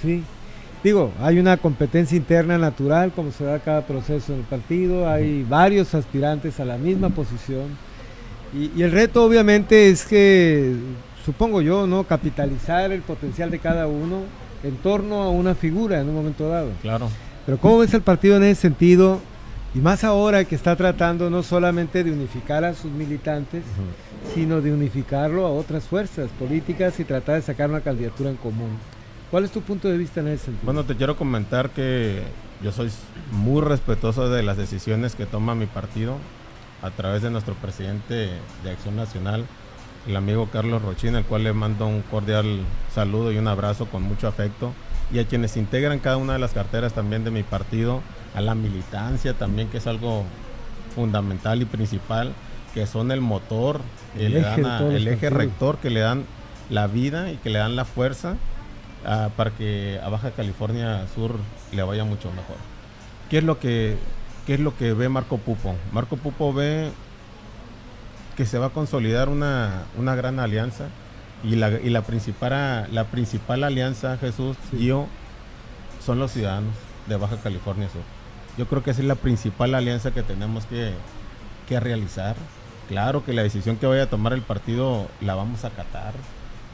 Sí. Digo, hay una competencia interna natural, como se da cada proceso en el partido, hay varios aspirantes a la misma posición. Y, y el reto obviamente es que, supongo yo, ¿no? Capitalizar el potencial de cada uno en torno a una figura en un momento dado. claro Pero ¿cómo ves el partido en ese sentido? Y más ahora que está tratando no solamente de unificar a sus militantes, sino de unificarlo a otras fuerzas políticas y tratar de sacar una candidatura en común. ¿Cuál es tu punto de vista en ese sentido? Bueno, te quiero comentar que yo soy muy respetuoso de las decisiones que toma mi partido a través de nuestro presidente de Acción Nacional, el amigo Carlos Rochín, al cual le mando un cordial saludo y un abrazo con mucho afecto, y a quienes integran cada una de las carteras también de mi partido, a la militancia también, que es algo fundamental y principal, que son el motor, que El le eje dan de a- todos los el eje partidos. rector, que le dan la vida y que le dan la fuerza ah, para que a Baja California Sur le vaya mucho mejor. ¿Qué es lo que qué es lo que ve Marco Pupo? Marco Pupo ve que se va a consolidar una, una gran alianza y la, y la principal la principal alianza Jesús y yo son los ciudadanos de Baja California Sur. Yo creo que esa es la principal alianza que tenemos que, que realizar. Claro que la decisión que vaya a tomar el partido la vamos a acatar.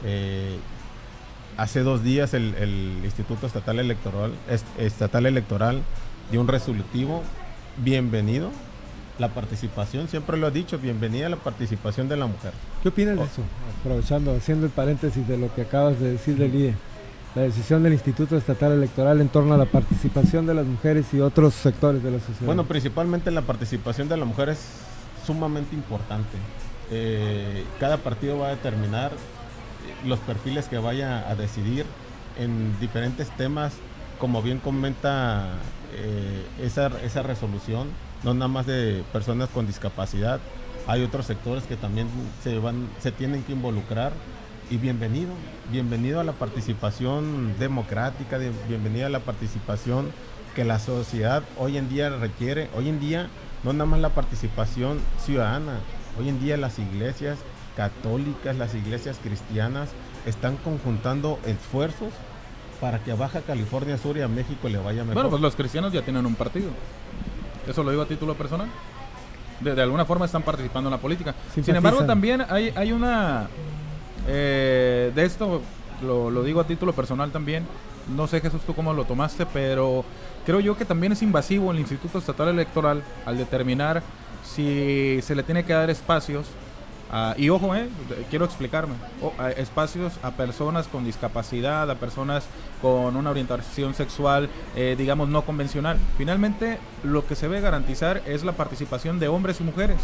Eh, hace dos días el, el Instituto Estatal Electoral, est- Estatal Electoral dio un resolutivo. Bienvenido la participación, siempre lo he dicho, bienvenida la participación de la mujer. ¿Qué opinas de Oh. eso? Aprovechando, haciendo el paréntesis de lo que acabas de decir del IE. La decisión del Instituto Estatal Electoral en torno a la participación de las mujeres y otros sectores de la sociedad. Bueno, principalmente la participación de la mujer es sumamente importante. Eh, cada partido va a determinar eh, los perfiles que vaya a decidir en diferentes temas, como bien comenta eh, esa, esa resolución, no nada más de personas con discapacidad, hay otros sectores que también se, van, se tienen que involucrar y bienvenido, bienvenido a la participación democrática, de- bienvenido a la participación que la sociedad hoy en día requiere. Hoy en día no nada más la participación ciudadana, hoy en día las iglesias católicas, las iglesias cristianas están conjuntando esfuerzos para que a Baja California Sur y a México le vaya mejor. Bueno, pues los cristianos ya tienen un partido. Eso lo digo a título personal. De, de alguna forma están participando en la política. Sin embargo, también hay, hay una... eh, de esto lo, lo digo a título personal también. No sé, Jesús, tú cómo lo tomaste, pero creo yo que también es invasivo el Instituto Estatal Electoral al determinar si se le tiene que dar espacios Ah, y ojo, eh, quiero explicarme. O- a- espacios a personas con discapacidad, a personas con una orientación sexual, eh, digamos, no convencional. Finalmente, lo que se debe garantizar es la participación de hombres y mujeres.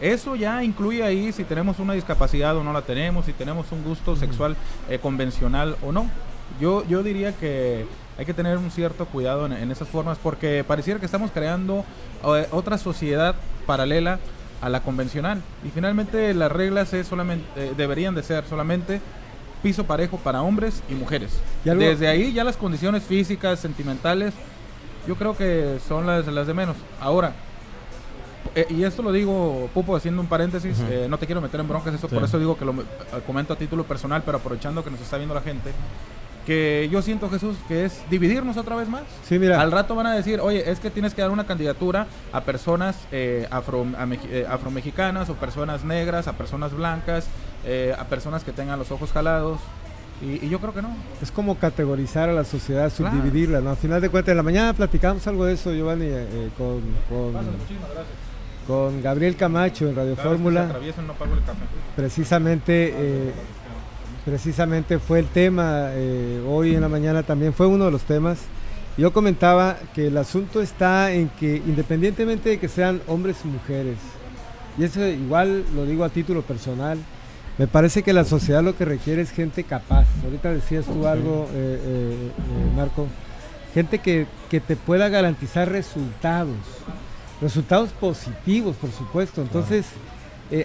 Eso ya incluye ahí si tenemos una discapacidad o no la tenemos, si tenemos un gusto sexual eh, convencional o no. Yo, yo diría que hay que tener un cierto cuidado en, en esas formas porque pareciera que estamos creando eh, otra sociedad paralela a la convencional y finalmente las reglas es solamente eh, deberían de ser solamente piso parejo para hombres y mujeres. Y Desde ahí ya las condiciones físicas, sentimentales, yo creo que son las, las de menos. Ahora, eh, y esto lo digo, Pupo, haciendo un paréntesis, eh, no te quiero meter en broncas, eso Sí. por eso digo que lo comento a título personal, pero aprovechando que nos está viendo la gente, que yo siento, Jesús, que es dividirnos otra vez más. Sí, mira. Al rato van a decir, oye, es que tienes que dar una candidatura a personas eh, afro, a eh, afromexicanas o personas negras, a personas blancas, eh, a personas que tengan los ojos jalados. Y, y yo creo que no. Es como categorizar a la sociedad, Claro. subdividirla, ¿no? Al final de cuentas, en la mañana platicamos algo de eso, Giovanni, eh, con, con, Gabriel Camacho en Radio Fórmula. no. Precisamente, eh, precisamente fue el tema, eh, hoy en la mañana también fue uno de los temas, Yo comentaba que el asunto está en que independientemente de que sean hombres y mujeres, y eso igual lo digo a título personal, me parece que la sociedad lo que requiere es gente capaz. Ahorita decías tú algo, eh, eh, Marco, gente que, que, te pueda garantizar resultados, resultados positivos, por supuesto. Entonces,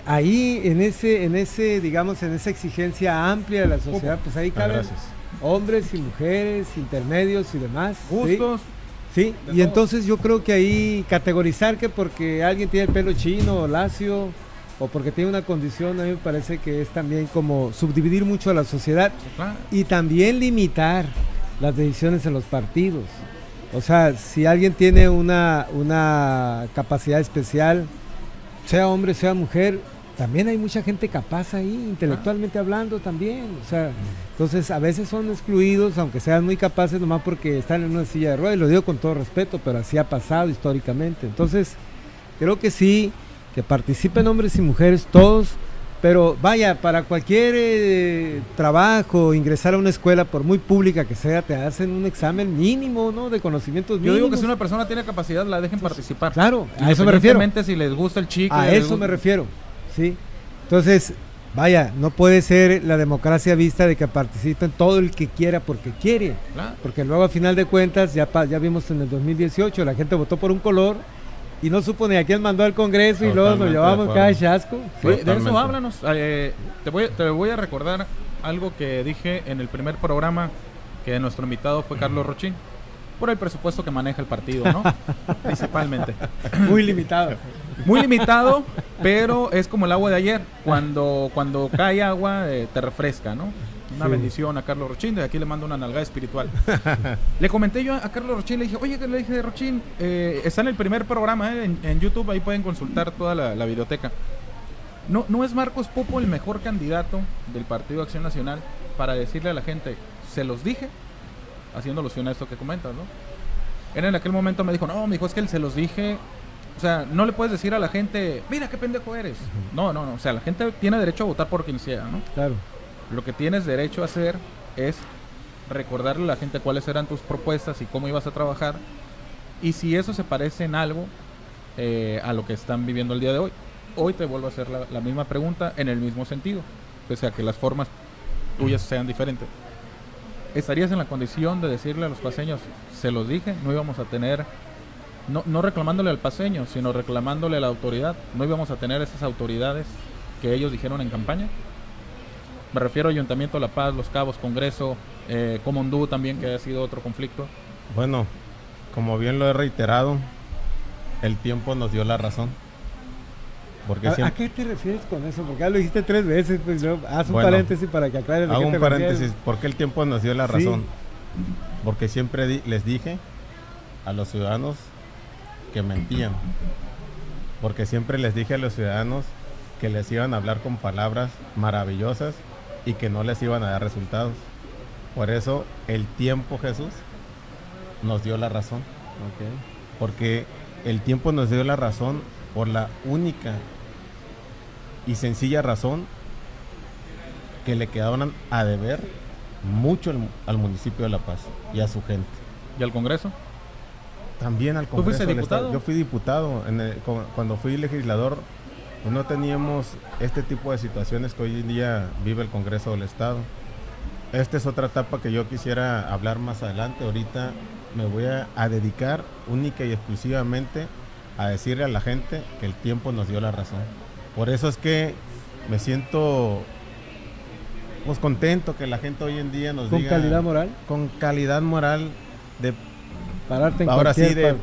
ahí en ese, en ese, digamos, en esa exigencia amplia de la sociedad, pues ahí caben hombres y mujeres, intermedios y demás. Justos. Sí, y entonces yo creo que ahí categorizar que porque alguien tiene el pelo chino o lacio o porque tiene una condición, a mí me parece que es también como subdividir mucho a la sociedad y también limitar las decisiones en los partidos. O sea, si alguien tiene una, una capacidad especial, sea hombre, sea mujer, también hay mucha gente capaz ahí, intelectualmente hablando también. O sea, entonces a veces son excluidos, aunque sean muy capaces, nomás porque están en una silla de ruedas, lo digo con todo respeto, pero así ha pasado históricamente. Entonces, creo que sí, que participen hombres y mujeres, todos, pero vaya, para cualquier eh, trabajo, ingresar a una escuela, por muy pública que sea, te hacen un examen mínimo, ¿no? De conocimientos mínimos. Yo digo que si una persona tiene capacidad, la dejen participar. Claro, a eso me refiero. si les gusta el chico. A eso me refiero. ¿sí? Entonces, vaya, no puede ser la democracia vista de que participen todo el que quiera porque quiere. Porque luego a final de cuentas, ya, ya vimos en el 2018, la gente votó por un color y no supo ni a quién mandó al Congreso y luego nos llevamos cada chasco. de eso háblanos. Eh, te, voy, te voy a recordar algo que dije en el primer programa que nuestro invitado fue Carlos Rochín por el presupuesto que maneja el partido, ¿no? Principalmente. Muy limitado. Muy limitado, pero es como el agua de ayer. Cuando, cuando cae agua, eh, te refresca, ¿no? Una bendición a Carlos Rochín, de aquí le mando una nalgada espiritual. le comenté yo a, Carlos Rochín, le dije, oye, que le dije Rochín, eh, está en el primer programa eh, en, YouTube, ahí pueden consultar toda la, la videoteca. No, ¿No es Marcos Popo el mejor candidato del Partido Acción Nacional para decirle a la gente, se los dije, haciendo alusión a esto que comentas, ¿no? Él en aquel momento me dijo, no, me dijo, es que él se los dije. O sea, no le puedes decir a la gente, mira qué pendejo eres. No, no, no. O sea, la gente tiene derecho a votar por quien sea, ¿no? Claro. Lo que tienes derecho a hacer es recordarle a la gente cuáles eran tus propuestas y cómo ibas a trabajar. Y si eso se parece en algo eh, a lo que están viviendo el día de hoy. Hoy te vuelvo a hacer la, misma pregunta en el mismo sentido. Pese a que las formas tuyas sean diferentes. ¿estarías en la condición de decirle a los paseños, se los dije, no íbamos a tener, no, no reclamándole al paseño, sino reclamándole a la autoridad, no íbamos a tener esas autoridades que ellos dijeron en campaña? Me refiero a Ayuntamiento de La Paz, Los Cabos, Congreso, eh, Comondú también, que ha sido otro conflicto. Bueno, como bien lo he reiterado, el tiempo nos dio la razón. ¿A, qué te refieres con eso? Porque ya lo dijiste tres veces, pues haz un paréntesis para que aclares. Hago un paréntesis, porque el tiempo nos dio la razón. Porque siempre les dije a los ciudadanos que mentían. Porque siempre les dije a los ciudadanos que les iban a hablar con palabras maravillosas y que no les iban a dar resultados. Por eso el tiempo, Jesús, nos dio la razón. Porque el tiempo nos dio la razón por la única y sencilla razón que le quedaban a deber mucho al, municipio de La Paz y a su gente. ¿Y al Congreso? También al Congreso. ¿Tú fuiste diputado? Yo fui diputado. cuando fui legislador, no teníamos este tipo de situaciones que hoy en día vive el Congreso del Estado. Esta es otra etapa que yo quisiera hablar más adelante. Ahorita me voy a, a dedicar única y exclusivamente a decirle a la gente que el tiempo nos dio la razón. Por eso es que me siento pues contento que la gente hoy en día nos diga... ¿Con calidad moral? Con calidad moral de... Pararte en Ahora sí, de,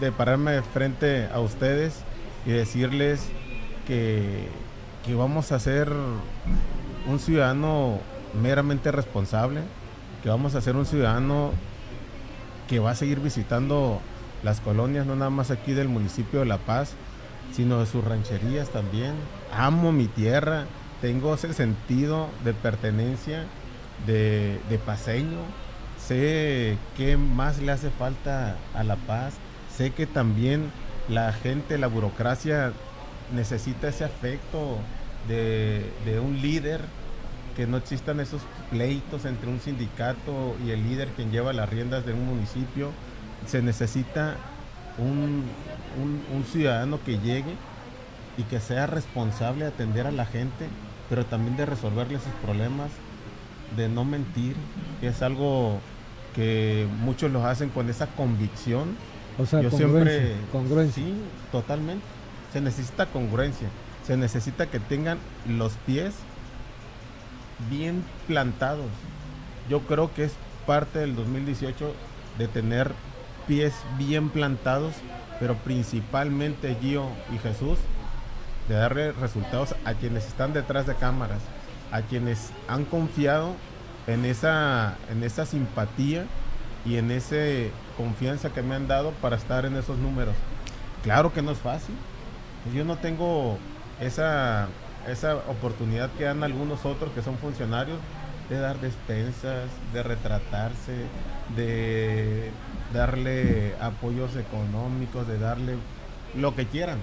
de pararme frente a ustedes y decirles que, que vamos a ser un ciudadano meramente responsable, que vamos a ser un ciudadano que va a seguir visitando las colonias, no nada más aquí del municipio de La Paz, sino de sus rancherías también. Amo mi tierra, tengo ese sentido de pertenencia, de, de paseño, sé qué más le hace falta a La Paz, sé que también la gente, la burocracia necesita ese afecto de, un líder que no existan esos pleitos entre un sindicato y el líder quien lleva las riendas de un municipio. Se necesita un, un ciudadano que llegue y que sea responsable de atender a la gente, pero también de resolverle sus problemas, de no mentir, que es algo que muchos los hacen con esa convicción. O sea, Yo congruencia, siempre, congruencia. sí, totalmente. Se necesita congruencia, se necesita que tengan los pies bien plantados. Yo creo que es parte del 2018 de tener pies bien plantados, pero principalmente Gio y Jesús, de darle resultados a quienes están detrás de cámaras, a quienes han confiado en esa, en esa simpatía y en esa confianza que me han dado para estar en esos números. Claro que no es fácil. Yo no tengo esa, esa oportunidad que dan algunos otros que son funcionarios de dar despensas, de retratarse, de darle apoyos económicos, de darle lo que quieran.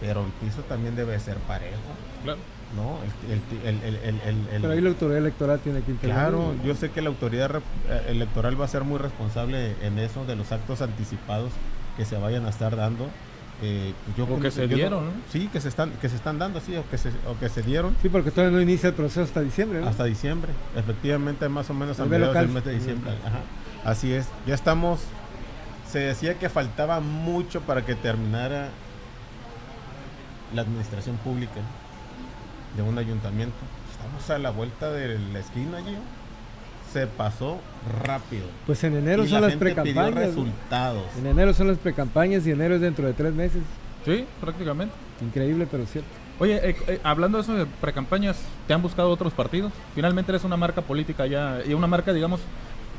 Pero el piso también debe ser parejo. Claro. ¿No? El- el- el- el- el- el- Pero ahí la autoridad electoral tiene que intervenir. Claro, yo sé que la autoridad eh, electoral va a ser muy responsable en eso, de los actos anticipados que se vayan a estar dando. Eh, yo O que se yo dieron, ¿no? Sí, que se están, que se están dando, sí, o que se, o que se dieron Sí, porque todavía no inicia el proceso hasta diciembre, ¿no? hasta diciembre. Efectivamente, más o menos A mediados del mes de diciembre. Ajá. Así es. Ya estamos. Se decía que faltaba mucho para que terminara la administración pública de un ayuntamiento. Estamos a la vuelta de la esquina allí. Se pasó rápido. Pues en enero Y son la las precampañas. resultados. En enero son las precampañas y enero es dentro de tres meses. Sí, prácticamente. Increíble, pero cierto. Oye, eh, eh, hablando de eso de precampañas, ¿te han buscado otros partidos? Finalmente eres una marca política ya, y una marca, digamos,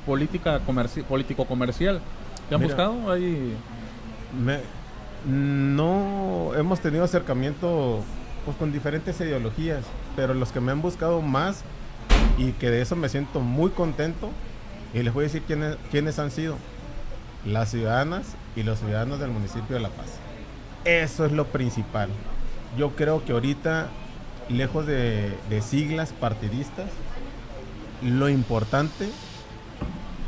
política comerci político-comercial. ¿Te han Mira. buscado? Ahí... Me- no hemos tenido acercamiento pues, con diferentes ideologías, pero los que me han buscado más y que de eso me siento muy contento, y les voy a decir quiénes, quiénes han sido, las ciudadanas y los ciudadanos del municipio de La Paz. Eso es lo principal. Yo creo que ahorita, lejos de, de siglas partidistas, lo importante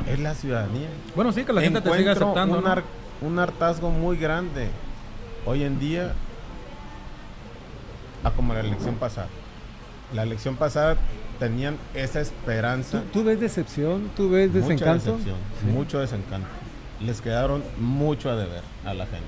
es la ciudadanía Bueno, sí, que la gente te siga aceptando. un, ¿no? un hartazgo muy grande hoy en día a como la elección pasada. La elección pasada tenían esa esperanza, ¿Tú, tú ves decepción? ¿Tú ves mucha desencanto? decepción, Sí. mucho desencanto. Les quedaron mucho a deber a la gente,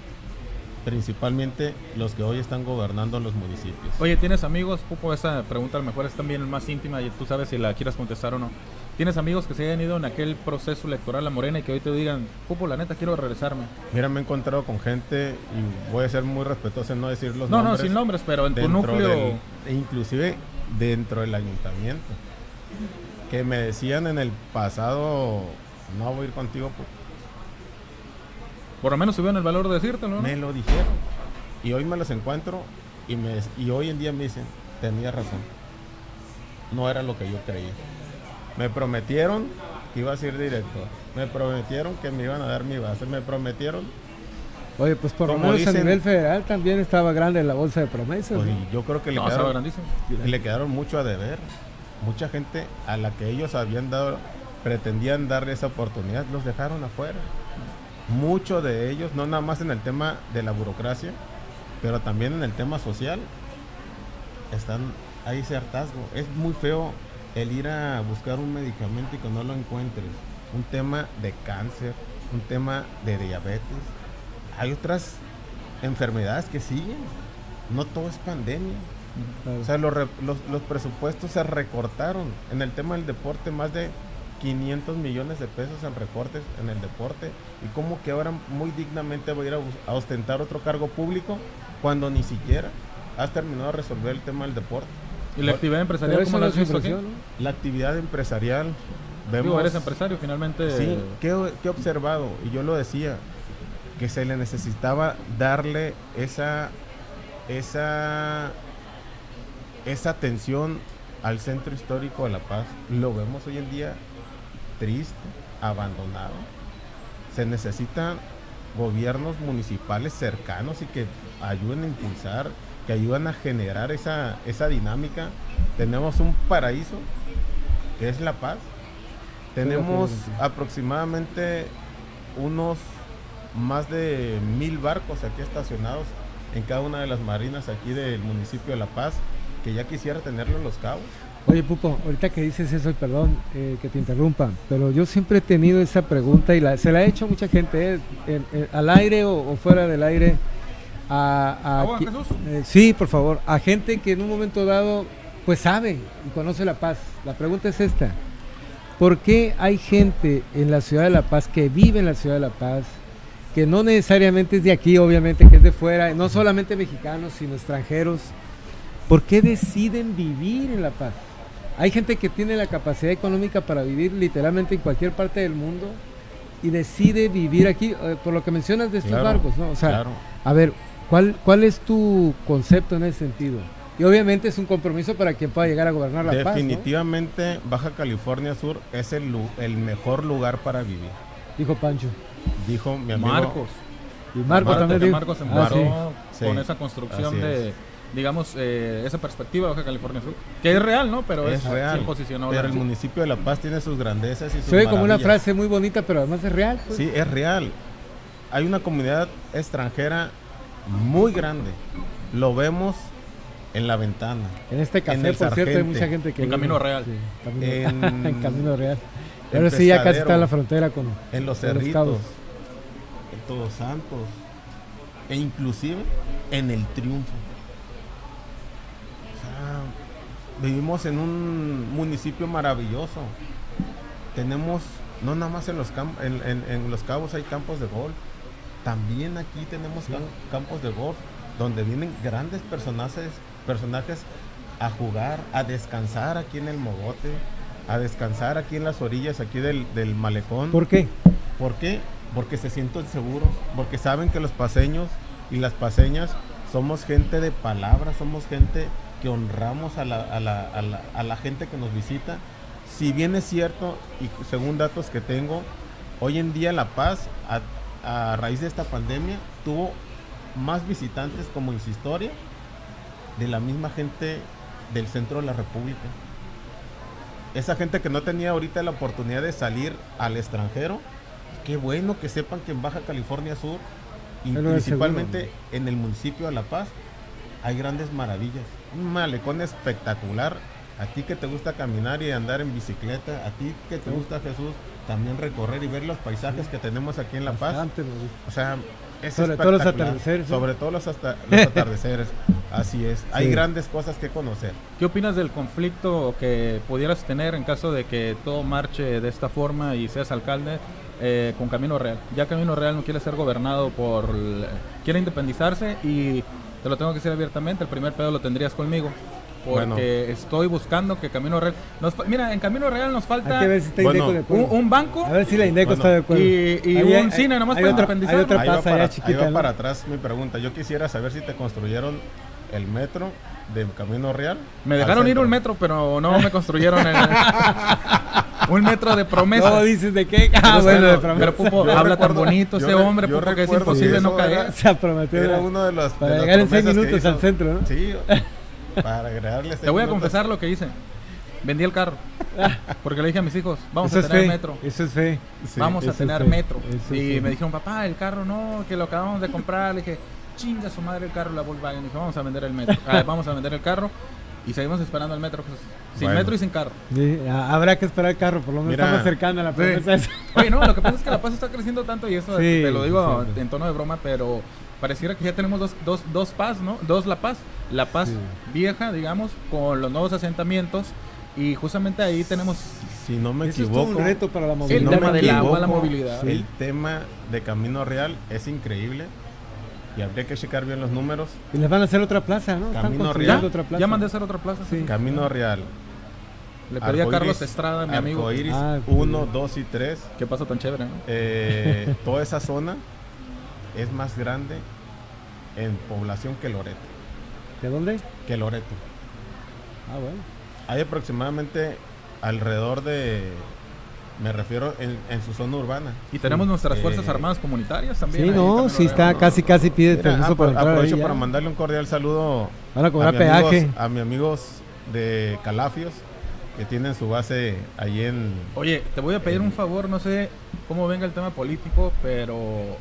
principalmente los que hoy están gobernando los municipios. Oye, ¿tienes amigos? Pupo, esa pregunta a lo mejor es también más íntima y tú sabes si la quieras contestar o no. ¿Tienes amigos que se hayan ido en aquel proceso electoral a Morena y que hoy te digan, Pupo, la neta quiero regresarme? Mira, me he encontrado con gente y voy a ser muy respetuoso en no decir los No, no, nombres. sin nombres, pero en tu núcleo... del- e inclusive dentro del ayuntamiento que me decían en el pasado no voy a ir contigo pues, Por lo menos tuvieron el valor de decírtelo, ¿no? me lo dijeron y hoy me los encuentro y me y hoy en día me dicen tenía razón no era lo que yo creía me prometieron que iba a ser director me prometieron que me iban a dar mi base me prometieron Oye, pues por lo Como menos a dicen- nivel federal también estaba grande la bolsa de promesas. pues, yo creo que le No, quedaron grandísimo. le quedaron mucho a deber. Mucha gente a la que ellos habían dado, pretendían darle esa oportunidad, los dejaron afuera. Muchos de ellos, no nada más en el tema de la burocracia, pero también en el tema social, están hay ese hartazgo. Es muy feo el ir a buscar un medicamento y que no lo encuentres. Un tema de cáncer, un tema de diabetes. Hay otras enfermedades que siguen. No todo es pandemia. Claro. O sea, los, re- los, los presupuestos se recortaron. En el tema del deporte, más de 500 millones de pesos en recortes en el deporte. Y como que ahora muy dignamente voy a ir a ostentar otro cargo público cuando ni siquiera has terminado de resolver el tema del deporte. ¿Y la actividad empresarial cómo la has visto aquí? impresión, ¿no? La actividad empresarial, vemos... Digo, eres empresario, finalmente... Sí, ¿qué, qué he observado? Y yo lo decía, que se le necesitaba darle esa, esa, esa atención al centro histórico de La Paz. Lo vemos hoy en día triste, abandonado. Se necesitan gobiernos municipales cercanos y que ayuden a impulsar, que ayudan a generar esa, esa dinámica tenemos un paraíso que es La Paz. Tenemos aproximadamente unos más de mil barcos aquí estacionados en cada una de las marinas aquí del municipio de La Paz, que ya quisiera tenerlo en los cabos. Oye, Pupo, ahorita que dices eso, perdón eh, que te interrumpa, pero yo siempre he tenido esa pregunta y la, se la ha hecho mucha gente, eh, al aire o, fuera del aire. A, a eh, sí, por favor, a gente que en un momento dado pues sabe y conoce La Paz. La pregunta es esta, ¿por qué hay gente en la ciudad de La Paz que vive en la ciudad de La Paz, que no necesariamente es de aquí, obviamente, que es de fuera, no solamente mexicanos, sino extranjeros? ¿Por qué deciden vivir en La Paz? Hay gente que tiene la capacidad económica para vivir literalmente en cualquier parte del mundo y decide vivir aquí, eh, por lo que mencionas de estos barcos, ¿no? O sea, a ver, ¿cuál, ¿cuál es tu concepto en ese sentido? Y obviamente es un compromiso para quien pueda llegar a gobernar la Paz. Definitivamente Baja California Sur es el, el mejor lugar para vivir. Dijo Pancho. Dijo mi amigo. Marcos. Y Marcos, también. Marcos se ah, con esa construcción de digamos, eh, esa perspectiva de Baja California Sur, que es real, ¿no? Pero es, real. Pero el municipio de La Paz tiene sus grandezas y sus Se como una frase muy bonita, pero además es real. Pues. Sí, es real. Hay una comunidad extranjera muy grande. Lo vemos en la ventana. En este café, por cierto, hay mucha gente que... En Camino Real. en, Camino Real. Ahora sí ya casi está en la frontera con... En los cerritos. en Todos Santos. E inclusive en el Triunfo. vivimos en un municipio maravilloso. Tenemos, no nada más en los, en, los cabos hay campos de golf, también aquí tenemos campos de golf donde vienen grandes personajes, personajes a jugar, a descansar aquí en el Mogote, a descansar aquí en las orillas aquí del, del malecón. ¿Por qué? ¿Por qué? Porque se sienten seguros, porque saben que los paseños y las paseñas somos gente de palabra, somos gente que honramos a la, a, la, a, la, a la, gente que nos visita. Si bien es cierto, y según datos que tengo, hoy en día La Paz, a, raíz de esta pandemia, tuvo más visitantes como en su historia de la misma gente del centro de la República. Esa gente que no tenía ahorita la oportunidad de salir al extranjero, qué bueno que sepan que en Baja California Sur, y principalmente en el municipio de La Paz, hay grandes maravillas un malecón espectacular. A ti que te gusta caminar y andar en bicicleta, a ti que te gusta Jesús, también recorrer y ver los paisajes que tenemos aquí en La Paz. O sea, es sobre todo los atardeceres. Sobre todo los, atardeceres. Así es. Hay grandes cosas que conocer. ¿Qué opinas del conflicto que pudieras tener en caso de que todo marche de esta forma y seas alcalde eh, con Camino Real? Ya Camino Real no quiere ser gobernado por... quiere independizarse y te lo tengo que decir abiertamente, el primer pedo lo tendrías conmigo. Porque estoy buscando que Camino Real. mira, en Camino Real nos falta un, banco. A ver si la Indeco está de acuerdo. Y, un cine nomás para independizar. Hay otra ahí va para, chiquita, para atrás mi pregunta. Yo quisiera saber si te construyeron el metro de Camino Real. Me dejaron ir un metro, pero no me construyeron el, un metro de promesa. No dices de qué. Ah, bueno, de promesa. Pero habla tan bonito ese hombre, Pupo, que es imposible no caer. Se prometió. Era uno de los. Para llegar en seis minutos al centro, ¿no? Sí, para agregarle Te voy a confesar lo que hice. Vendí el carro. Porque le dije a mis hijos, vamos a tener metro. Eso es fe. vamos a tener metro. y me dijeron, papá, el carro no, que lo acabamos de comprar. Le dije, chinga su madre el carro, la Volkswagen. Dije, vamos a vender el metro. Ah, vamos a vender el carro. Y seguimos esperando el metro, pues, sin metro y sin carro. habrá que esperar el carro, por lo menos estamos cercana a la promesa. Oye, no, lo que pasa es que La Paz está creciendo tanto y eso te lo digo en tono de broma, pero pareciera que ya tenemos dos, dos, dos Paz, ¿no? Dos La Paz. La Paz vieja, digamos, con los nuevos asentamientos y justamente ahí tenemos si no me equivoco, es un reto para la movilidad. el tema del agua, la movilidad. El tema de Camino Real es increíble y habría que checar bien los números. Y les van a hacer otra plaza, ¿no? Camino Real. Otra plaza. Ya mandé a hacer otra plaza, sí. Camino Real. Le pedí a Carlos Estrada, mi amigo. Iris 1, 2 y 3. ¿Qué pasa tan chévere, no? Eh, toda esa zona es más grande en población que Loreto. ¿De dónde? Que Loreto. Ah, bueno. Hay aproximadamente alrededor de me refiero en, su zona urbana. Y tenemos nuestras eh, Fuerzas Armadas Comunitarias también. Sí, no, sí está, casi, casi pide permiso para entrar Aprovecho para mandarle un cordial saludo a, cobrar peaje. a mis amigos de Calafios, que tienen su base ahí en... Oye, te voy a pedir un favor, no sé cómo venga el tema político, pero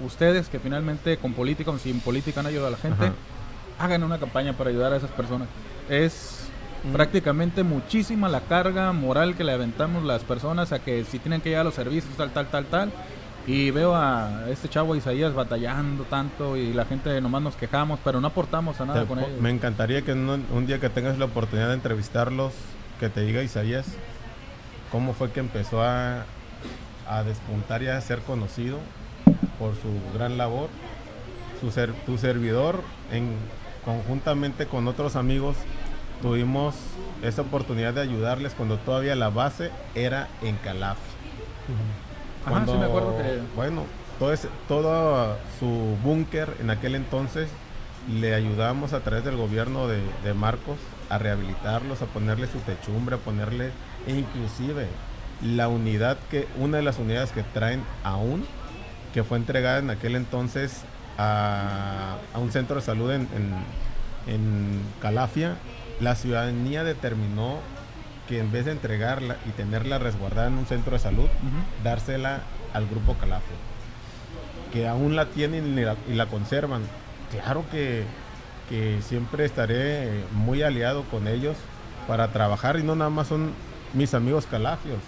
ustedes que finalmente con política o sin política han ayudado a la gente, Ajá. hagan una campaña para ayudar a esas personas. Es Mm. prácticamente muchísima la carga moral que le aventamos las personas a que si tienen que llegar a los servicios, tal, tal, tal, tal. Y veo a este chavo Isaías batallando tanto y la gente nomás nos quejamos, pero no aportamos a nada Te con ellos. me encantaría que un, un día que tengas la oportunidad de entrevistarlos, que te diga Isaías cómo fue que empezó a, a despuntar y a ser conocido por su gran labor. Su ser- tu servidor, en, conjuntamente con otros amigos, tuvimos esa oportunidad de ayudarles cuando todavía la base era en Calaf. Ajá, sí me acuerdo que... Bueno, todo, ese- todo su búnker en aquel entonces le ayudamos a través del gobierno de, de Marcos a rehabilitarlos, a ponerle su techumbre, a ponerle, e inclusive la unidad que, una de las unidades que traen aún, que fue entregada en aquel entonces a, a un centro de salud en, en, en Calafia, la ciudadanía determinó que en vez de entregarla y tenerla resguardada en un centro de salud, dársela al grupo Calafia, que aún la tienen y la, y la conservan. Claro que, que siempre estaré muy aliado con ellos para trabajar y no nada más son mis amigos Calafios.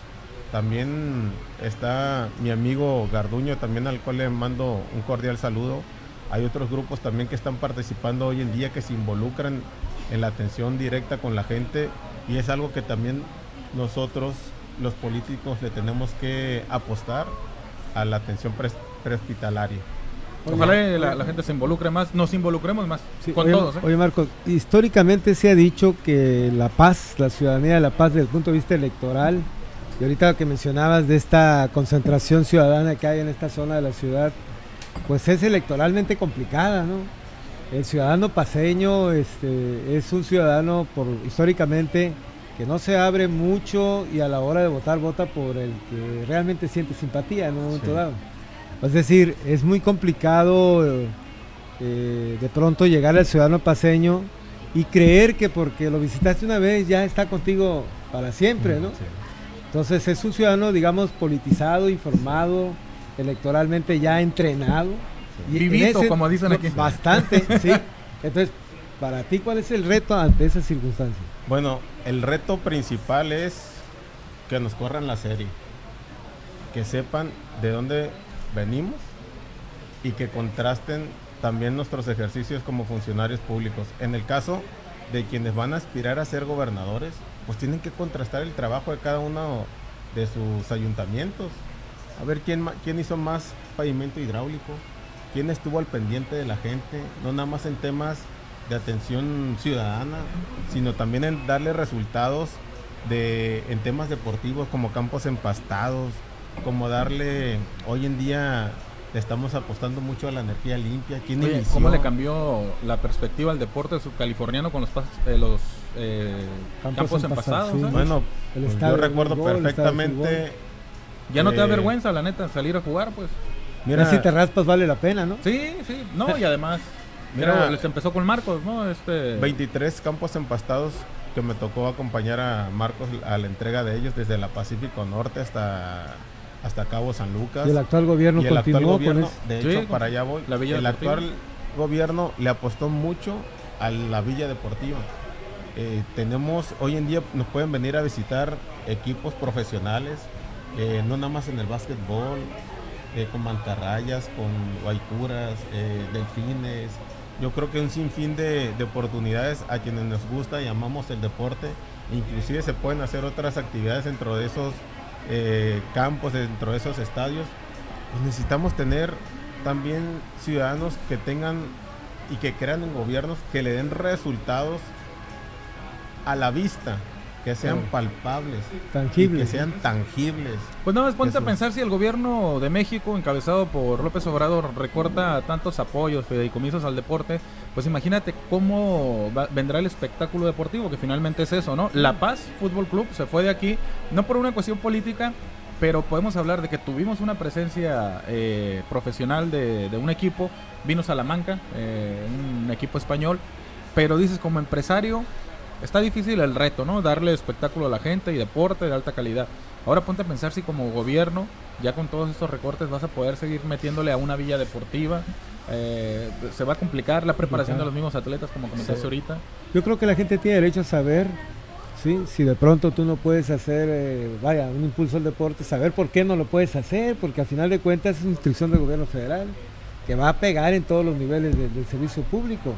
También está mi amigo Garduño, también al cual le mando un cordial saludo. Hay otros grupos también que están participando hoy en día que se involucran en la atención directa con la gente y es algo que también nosotros los políticos le tenemos que apostar a la atención prehospitalaria. Ojalá la, la gente se involucre más, nos involucremos más Sí, con oye, todos. ¿eh? oye, Marco, históricamente se ha dicho que la paz, la ciudadanía de la paz desde el punto de vista electoral, y ahorita que mencionabas de esta concentración ciudadana que hay en esta zona de la ciudad, pues es electoralmente complicada, ¿no? El ciudadano paseño este, es un ciudadano por históricamente que no se abre mucho y a la hora de votar vota por el que realmente siente simpatía en un momento Sí. dado. Es decir, es muy complicado eh, de pronto llegar al ciudadano paseño y creer que porque lo visitaste una vez ya está contigo para siempre, ¿no? Sí. Entonces es un ciudadano, digamos, politizado, informado, electoralmente ya entrenado. en Vivito, como dicen aquí. Bastante, sí. Entonces, para ti, ¿cuál es el reto ante esas circunstancias? Bueno, el reto principal es que nos corran la serie, que sepan de dónde venimos y que contrasten también nuestros ejercicios como funcionarios públicos. En el caso de quienes van a aspirar a ser gobernadores, pues tienen que contrastar el trabajo de cada uno de sus ayuntamientos. A ver quién, quién hizo más pavimento hidráulico, quién estuvo al pendiente de la gente, no nada más en temas de atención ciudadana, sino también en darle resultados de, en temas deportivos como campos empastados, como darle, hoy en día estamos apostando mucho a la energía limpia. ¿Quién Oye? ¿cómo le cambió la perspectiva al deporte subcaliforniano con los, eh, los eh, Campos campos, sí. Bueno, El pues estadio yo recuerdo perfectamente. ya no te da eh, vergüenza, la neta, salir a jugar, pues. Mira, Ya si te raspas vale la pena, ¿no? Sí, sí, no, y además, Mira- mira, les empezó con Marcos, ¿no? Este, 23 campos empastados que me tocó acompañar a Marcos a la entrega de ellos desde la Pacífico Norte hasta, hasta Cabo San Lucas. Y el actual gobierno Y el actual continuó gobierno, con eso. de hecho, para allá voy. la Villa el Deportiva. actual gobierno le apostó mucho a la Villa Deportiva. Eh, tenemos, hoy en día nos pueden venir a visitar equipos profesionales, eh, no nada más en el básquetbol, eh, con mantarrayas, con guaycuras, delfines. Yo creo que un sinfín de, de oportunidades a quienes nos gusta y amamos el deporte. Inclusive se pueden hacer otras actividades dentro de esos campos, dentro de esos estadios. Necesitamos tener también ciudadanos que tengan y que crean en gobiernos que le den resultados a la vista, que sean Claro. palpables, y Tangible. que sean tangibles. Pues nada más ponte a pensar si el gobierno de México, encabezado por López Obrador, recorta tantos apoyos, fideicomisos al deporte, pues imagínate cómo va- vendrá el espectáculo deportivo, que finalmente es eso, ¿no? La Paz Fútbol Club se fue de aquí, no por una cuestión política, pero podemos hablar de que tuvimos una presencia eh, profesional de, de un equipo, vino Salamanca, eh, un equipo español, pero dices como empresario, está difícil el reto, ¿no? Darle espectáculo a la gente y deporte de alta calidad. Ahora ponte a pensar si como gobierno, ya con todos estos recortes, vas a poder seguir metiéndole a una villa deportiva. Eh, se va a complicar la preparación de los mismos atletas, como comentaste ahorita. Yo creo que la gente tiene derecho a saber, ¿sí? si de pronto tú no puedes hacer, eh, vaya, un impulso al deporte, saber por qué no lo puedes hacer, porque al final de cuentas es una instrucción del gobierno federal que va a pegar en todos los niveles de- del servicio público.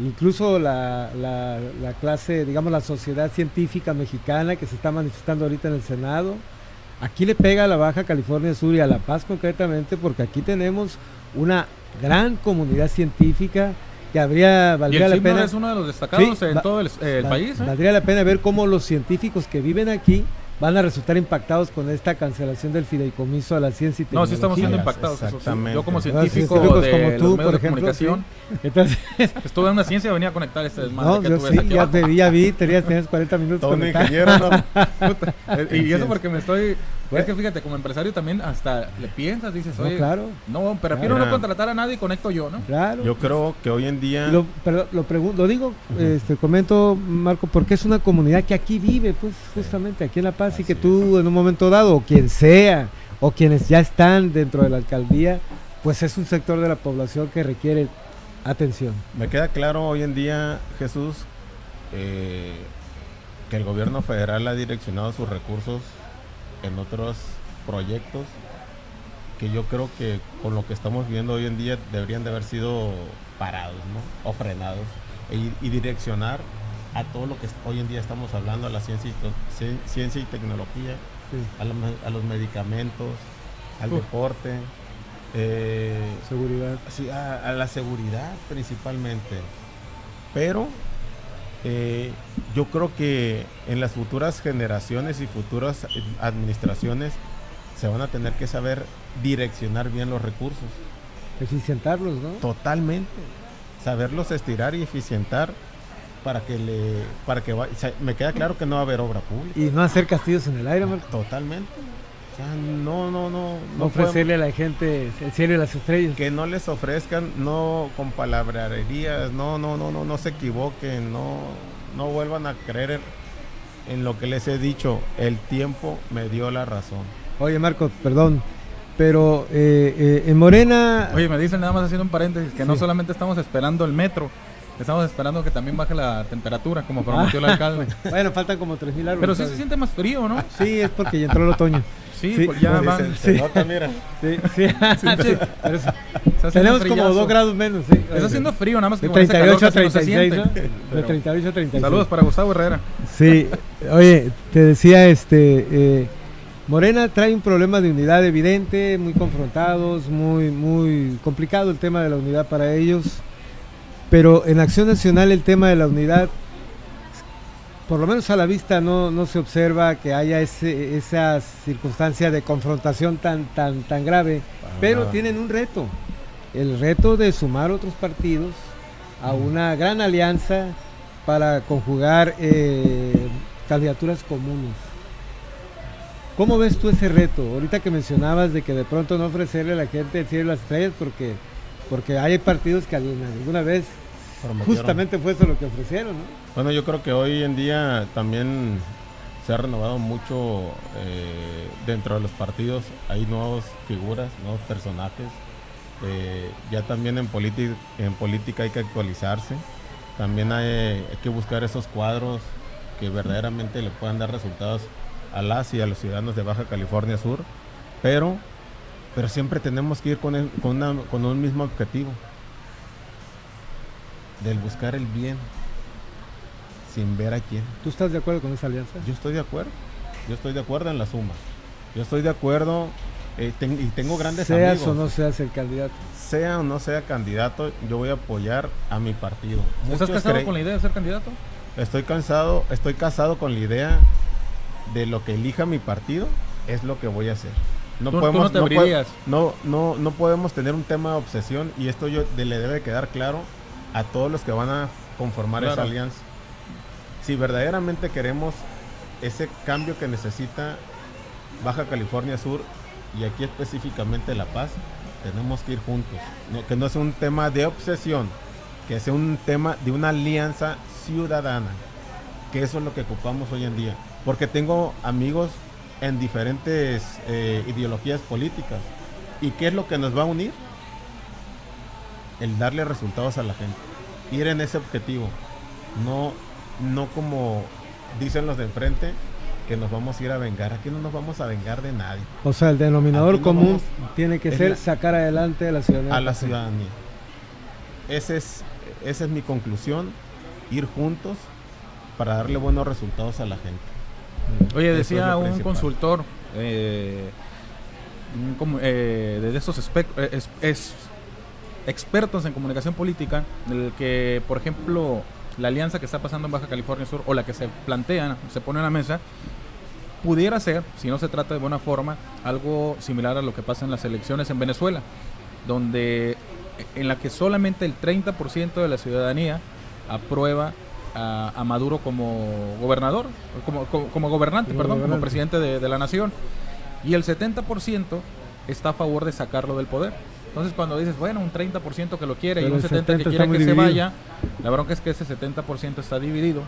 Incluso la, la- la clase, digamos, la sociedad científica mexicana que se está manifestando ahorita en el Senado, aquí le pega a la Baja California Sur y a La Paz concretamente, porque aquí tenemos una gran comunidad científica que habría, Y valdría el la pena... es uno de los destacados Sí, en todo el, el Va- país. ¿eh? Valdría la pena ver cómo los científicos que viven aquí van a resultar impactados con esta cancelación del fideicomiso a la ciencia y No, tecnología. sí estamos siendo impactados. eso sí. exactamente. Yo como científico científicos de como los tú, medios por de ejemplo, comunicación, Entonces, estuve en una ciencia y venía a conectar este desmadre no, que yo tú ves sí, aquí ya abajo. te vi, ya vi, tenías, tenías 40 minutos Todo ingeniero, ¿no? Eh, y eso porque me estoy... Es que fíjate, como empresario también hasta le piensas, dices, No, oye, claro, no, prefiero Mira. no contratar a nadie y conecto yo, ¿no? claro. Yo creo que hoy en día... Lo, perdón, lo, lo digo, este, comento, Marco, porque es una comunidad que aquí vive, pues, justamente aquí en La Paz, y que tú en un momento dado, o quien sea, o quienes ya están dentro de la alcaldía, pues es un sector de la población que requiere atención. Me queda claro hoy en día, Jesús, eh, que el gobierno federal ha direccionado sus recursos en otros proyectos que yo creo que con lo que estamos viendo hoy en día deberían de haber sido parados ¿no? o frenados y, y direccionar a todo lo que hoy en día estamos hablando, a la ciencia y, ciencia y tecnología, a, los medicamentos, al deporte. eh, Seguridad. Sí, a, a la seguridad principalmente. Pero eh, yo creo que en las futuras generaciones y futuras administraciones se van a tener que saber direccionar bien los recursos. Eficientarlos, ¿no? Totalmente. Saberlos estirar y eficientar para que le para que o sea, me queda claro que no va a haber obra pública. Y no hacer castillos en el aire, Marco. Totalmente. Sea, no no no No ofrecerle a la gente el cielo y las estrellas. que no les ofrezcan, no con palabrerías, no, no, no, no, no se equivoquen, no, no vuelvan a creer en, en lo que les he dicho. El tiempo me dio la razón. Oye, Marco, perdón, pero eh, eh, en Morena... Oye, me dicen nada más haciendo un paréntesis que no solamente estamos esperando el metro, estamos esperando que también baje la temperatura, como prometió el alcalde. Bueno, faltan como 3.000 árboles. Pero sí se siente más frío, ¿no? Sí, es porque ya entró el otoño. Sí, Sí, pues ya van. Se, nota, mira. Sí, sí. está haciendo Tenemos como. 2 grados menos. Sí. Está haciendo frío, nada más que De con ese calor 38 a casi no se 36, ¿no? De Pero 38 a 36. Saludos para Gustavo Herrera. Sí, oye, te decía, este, eh, Morena trae un problema de unidad evidente, muy confrontados, muy, muy complicado el tema de la unidad para ellos, pero en Acción Nacional el tema de la unidad, por lo menos a la vista no, no se observa que haya ese, esa circunstancia de confrontación tan, tan, tan grave, pero nada. tienen un reto, el reto de sumar otros partidos a una gran alianza para conjugar eh, candidaturas comunes. ¿Cómo ves tú ese reto? Ahorita que mencionabas de que de pronto no ofrecerle a la gente el cielo y las estrellas porque, porque hay partidos que alguna, alguna vez justamente fue eso lo que ofrecieron, ¿no? Bueno, yo creo que hoy en día también se ha renovado mucho eh, dentro de los partidos. Hay nuevas figuras, nuevos personajes. Eh, ya también en, política hay que actualizarse. También hay, que buscar esos cuadros que verdaderamente le puedan dar resultados a las y a los ciudadanos de Baja California Sur. Pero, pero siempre tenemos que ir con, el- con un mismo objetivo. Del buscar el bien sin ver a quién. ¿Tú estás de acuerdo con esa alianza? Yo estoy de acuerdo. Yo estoy de acuerdo en la suma. Yo estoy de acuerdo eh, ten- y tengo grandes Seas amigos. o no seas el candidato. Sea o no sea candidato, yo voy a apoyar a mi partido. ¿Estás casado con la idea de ser candidato? Estoy cansado, estoy casado con la idea de lo que elija mi partido es lo que voy a hacer. No Tú- tú podemos no te no, puede- abrirías. no, no, no podemos tener un tema de obsesión y esto yo de- le debe quedar claro a todos los que van a conformar esa alianza. Si verdaderamente queremos ese cambio que necesita Baja California Sur y aquí específicamente La Paz, tenemos que ir juntos. Que no sea un tema de obsesión, que sea un tema de una alianza ciudadana. que eso es lo que ocupamos hoy en día. Porque tengo amigos en diferentes eh, ideologías políticas. ¿Y qué es lo que nos va a unir? El darle resultados a la gente. Ir en ese objetivo. No, no como dicen los de enfrente, que nos vamos a ir a vengar. Aquí no nos vamos a vengar de nadie. O sea, el denominador común tiene que ser sacar adelante a la ciudadanía. A la ciudadanía. Ese es, esa es mi conclusión. Ir juntos para darle buenos resultados a la gente. Oye, decía un consultor eh, eh, de esos eh, es, expertos en comunicación política, el que, por ejemplo, la alianza que está pasando en Baja California Sur o la que se plantea, se pone en la mesa, pudiera ser, si no se trata de buena forma, algo similar a lo que pasa en las elecciones en Venezuela, donde en la que solamente el 30% de la ciudadanía aprueba a, Maduro como gobernador, como, como, gobernante, perdón, como presidente de, la nación, y el 70% está a favor de sacarlo del poder. Entonces cuando dices, bueno, un 30% que lo quiere y un 70%, que quiere que se vaya, la bronca es que ese 70% está dividido.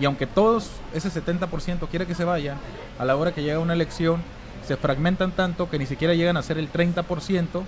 Y aunque todos, ese 70% quiere que se vaya, a la hora que llega una elección, se fragmentan tanto que ni siquiera llegan a ser el 30%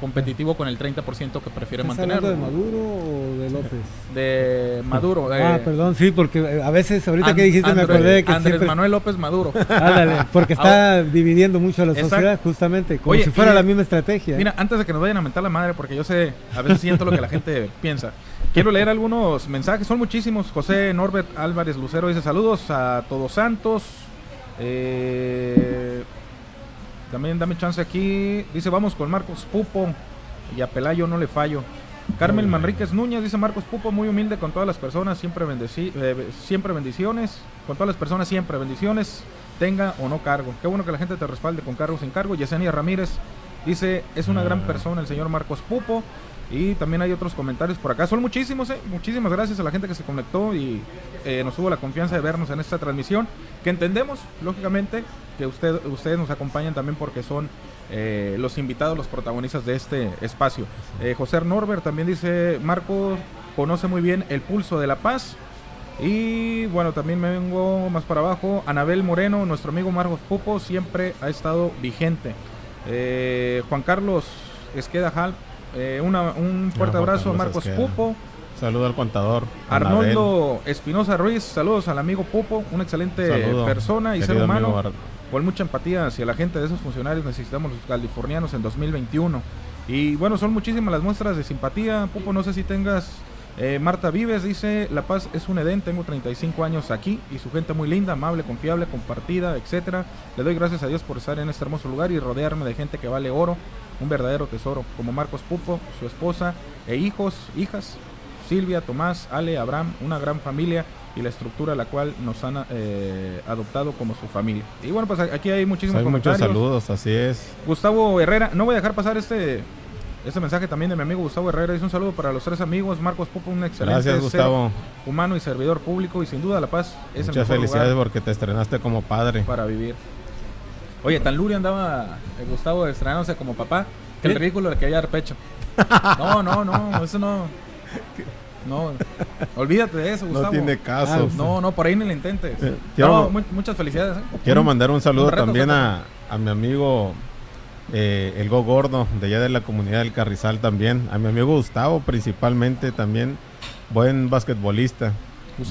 competitivo con el 30% que prefiere mantener. de Maduro o de López? De Maduro. ah, perdón, sí, porque eh, a veces ahorita que dijiste me acordé que Andrés Manuel López Maduro. Ándale, porque está dividiendo mucho a la sociedad justamente, como si fuera la misma estrategia. Mira, antes de que nos vayan a mentar la madre, porque yo sé, a veces siento lo que la gente piensa. Quiero leer algunos mensajes, son muchísimos. José Norbert Álvarez Lucero dice saludos a Todos Santos. Eh, también dame chance aquí. Dice, vamos con Marcos Pupo. Y a Pelayo no le fallo. Carmen Manríquez Núñez dice Marcos Pupo, muy humilde con todas las personas, siempre, eh, siempre bendiciones. Con todas las personas, siempre bendiciones. Tenga o no cargo. Qué bueno que la gente te respalde con cargo sin cargo. Yesenia Ramírez dice, es una gran ah. persona el señor Marcos Pupo. Y también hay otros comentarios por acá. Son muchísimos, eh. Muchísimas gracias a la gente que se conectó y eh, nos tuvo la confianza de vernos en esta transmisión. Que entendemos, lógicamente, que usted, ustedes nos acompañan también porque son eh, los invitados, los protagonistas de este espacio. José Norbert también dice, Marco conoce muy bien el pulso de la paz. Y bueno, también me vengo más para abajo. Anabel Moreno, nuestro amigo Marcos Pupo, siempre ha estado vigente. Juan Carlos Esqueda Hal eh, un fuerte abrazo a Marcos Pupo. Saludo al contador. Arnoldo Espinosa Ruiz, saludos al amigo Pupo, una excelente persona y ser humano. Con mucha empatía hacia la gente de esos funcionarios necesitamos los californianos en 2021. Y bueno, son muchísimas las muestras de simpatía. Pupo, no sé si tengas eh, Marta Vives dice, La Paz es un Edén, tengo 35 años aquí y su gente muy linda, amable, confiable, compartida, etcétera. Le doy gracias a Dios por estar en este hermoso lugar y rodearme de gente que vale oro, un verdadero tesoro, como Marcos Pupo, su esposa e hijos, hijas, Silvia, Tomás, Ale, Abraham, una gran familia y la estructura a la cual nos han eh, adoptado como su familia. Y bueno, pues aquí hay muchísimos hay Muchos saludos, así es. Gustavo Herrera, no voy a dejar pasar este este mensaje también de mi amigo Gustavo Herrera dice un saludo para los tres amigos. Marcos Pupo, un excelente Gustavo. humano y servidor público y sin duda La Paz es Muchas felicidades porque te estrenaste como padre. Para vivir. Oye, tan Luri andaba eh, Gustavo estrenándose como papá que el ridículo le quería dar pecho. No, no, no, eso no. No, olvídate de eso, Gustavo. No tiene caso. Ah, no, no, por ahí ni lo intentes. Eh, muchas felicidades. ¿eh? Quiero mandar un saludo también a, a mi amigo eh, el Go Gordo, de allá de la comunidad del Carrizal también, a mi amigo Gustavo principalmente también, buen basquetbolista,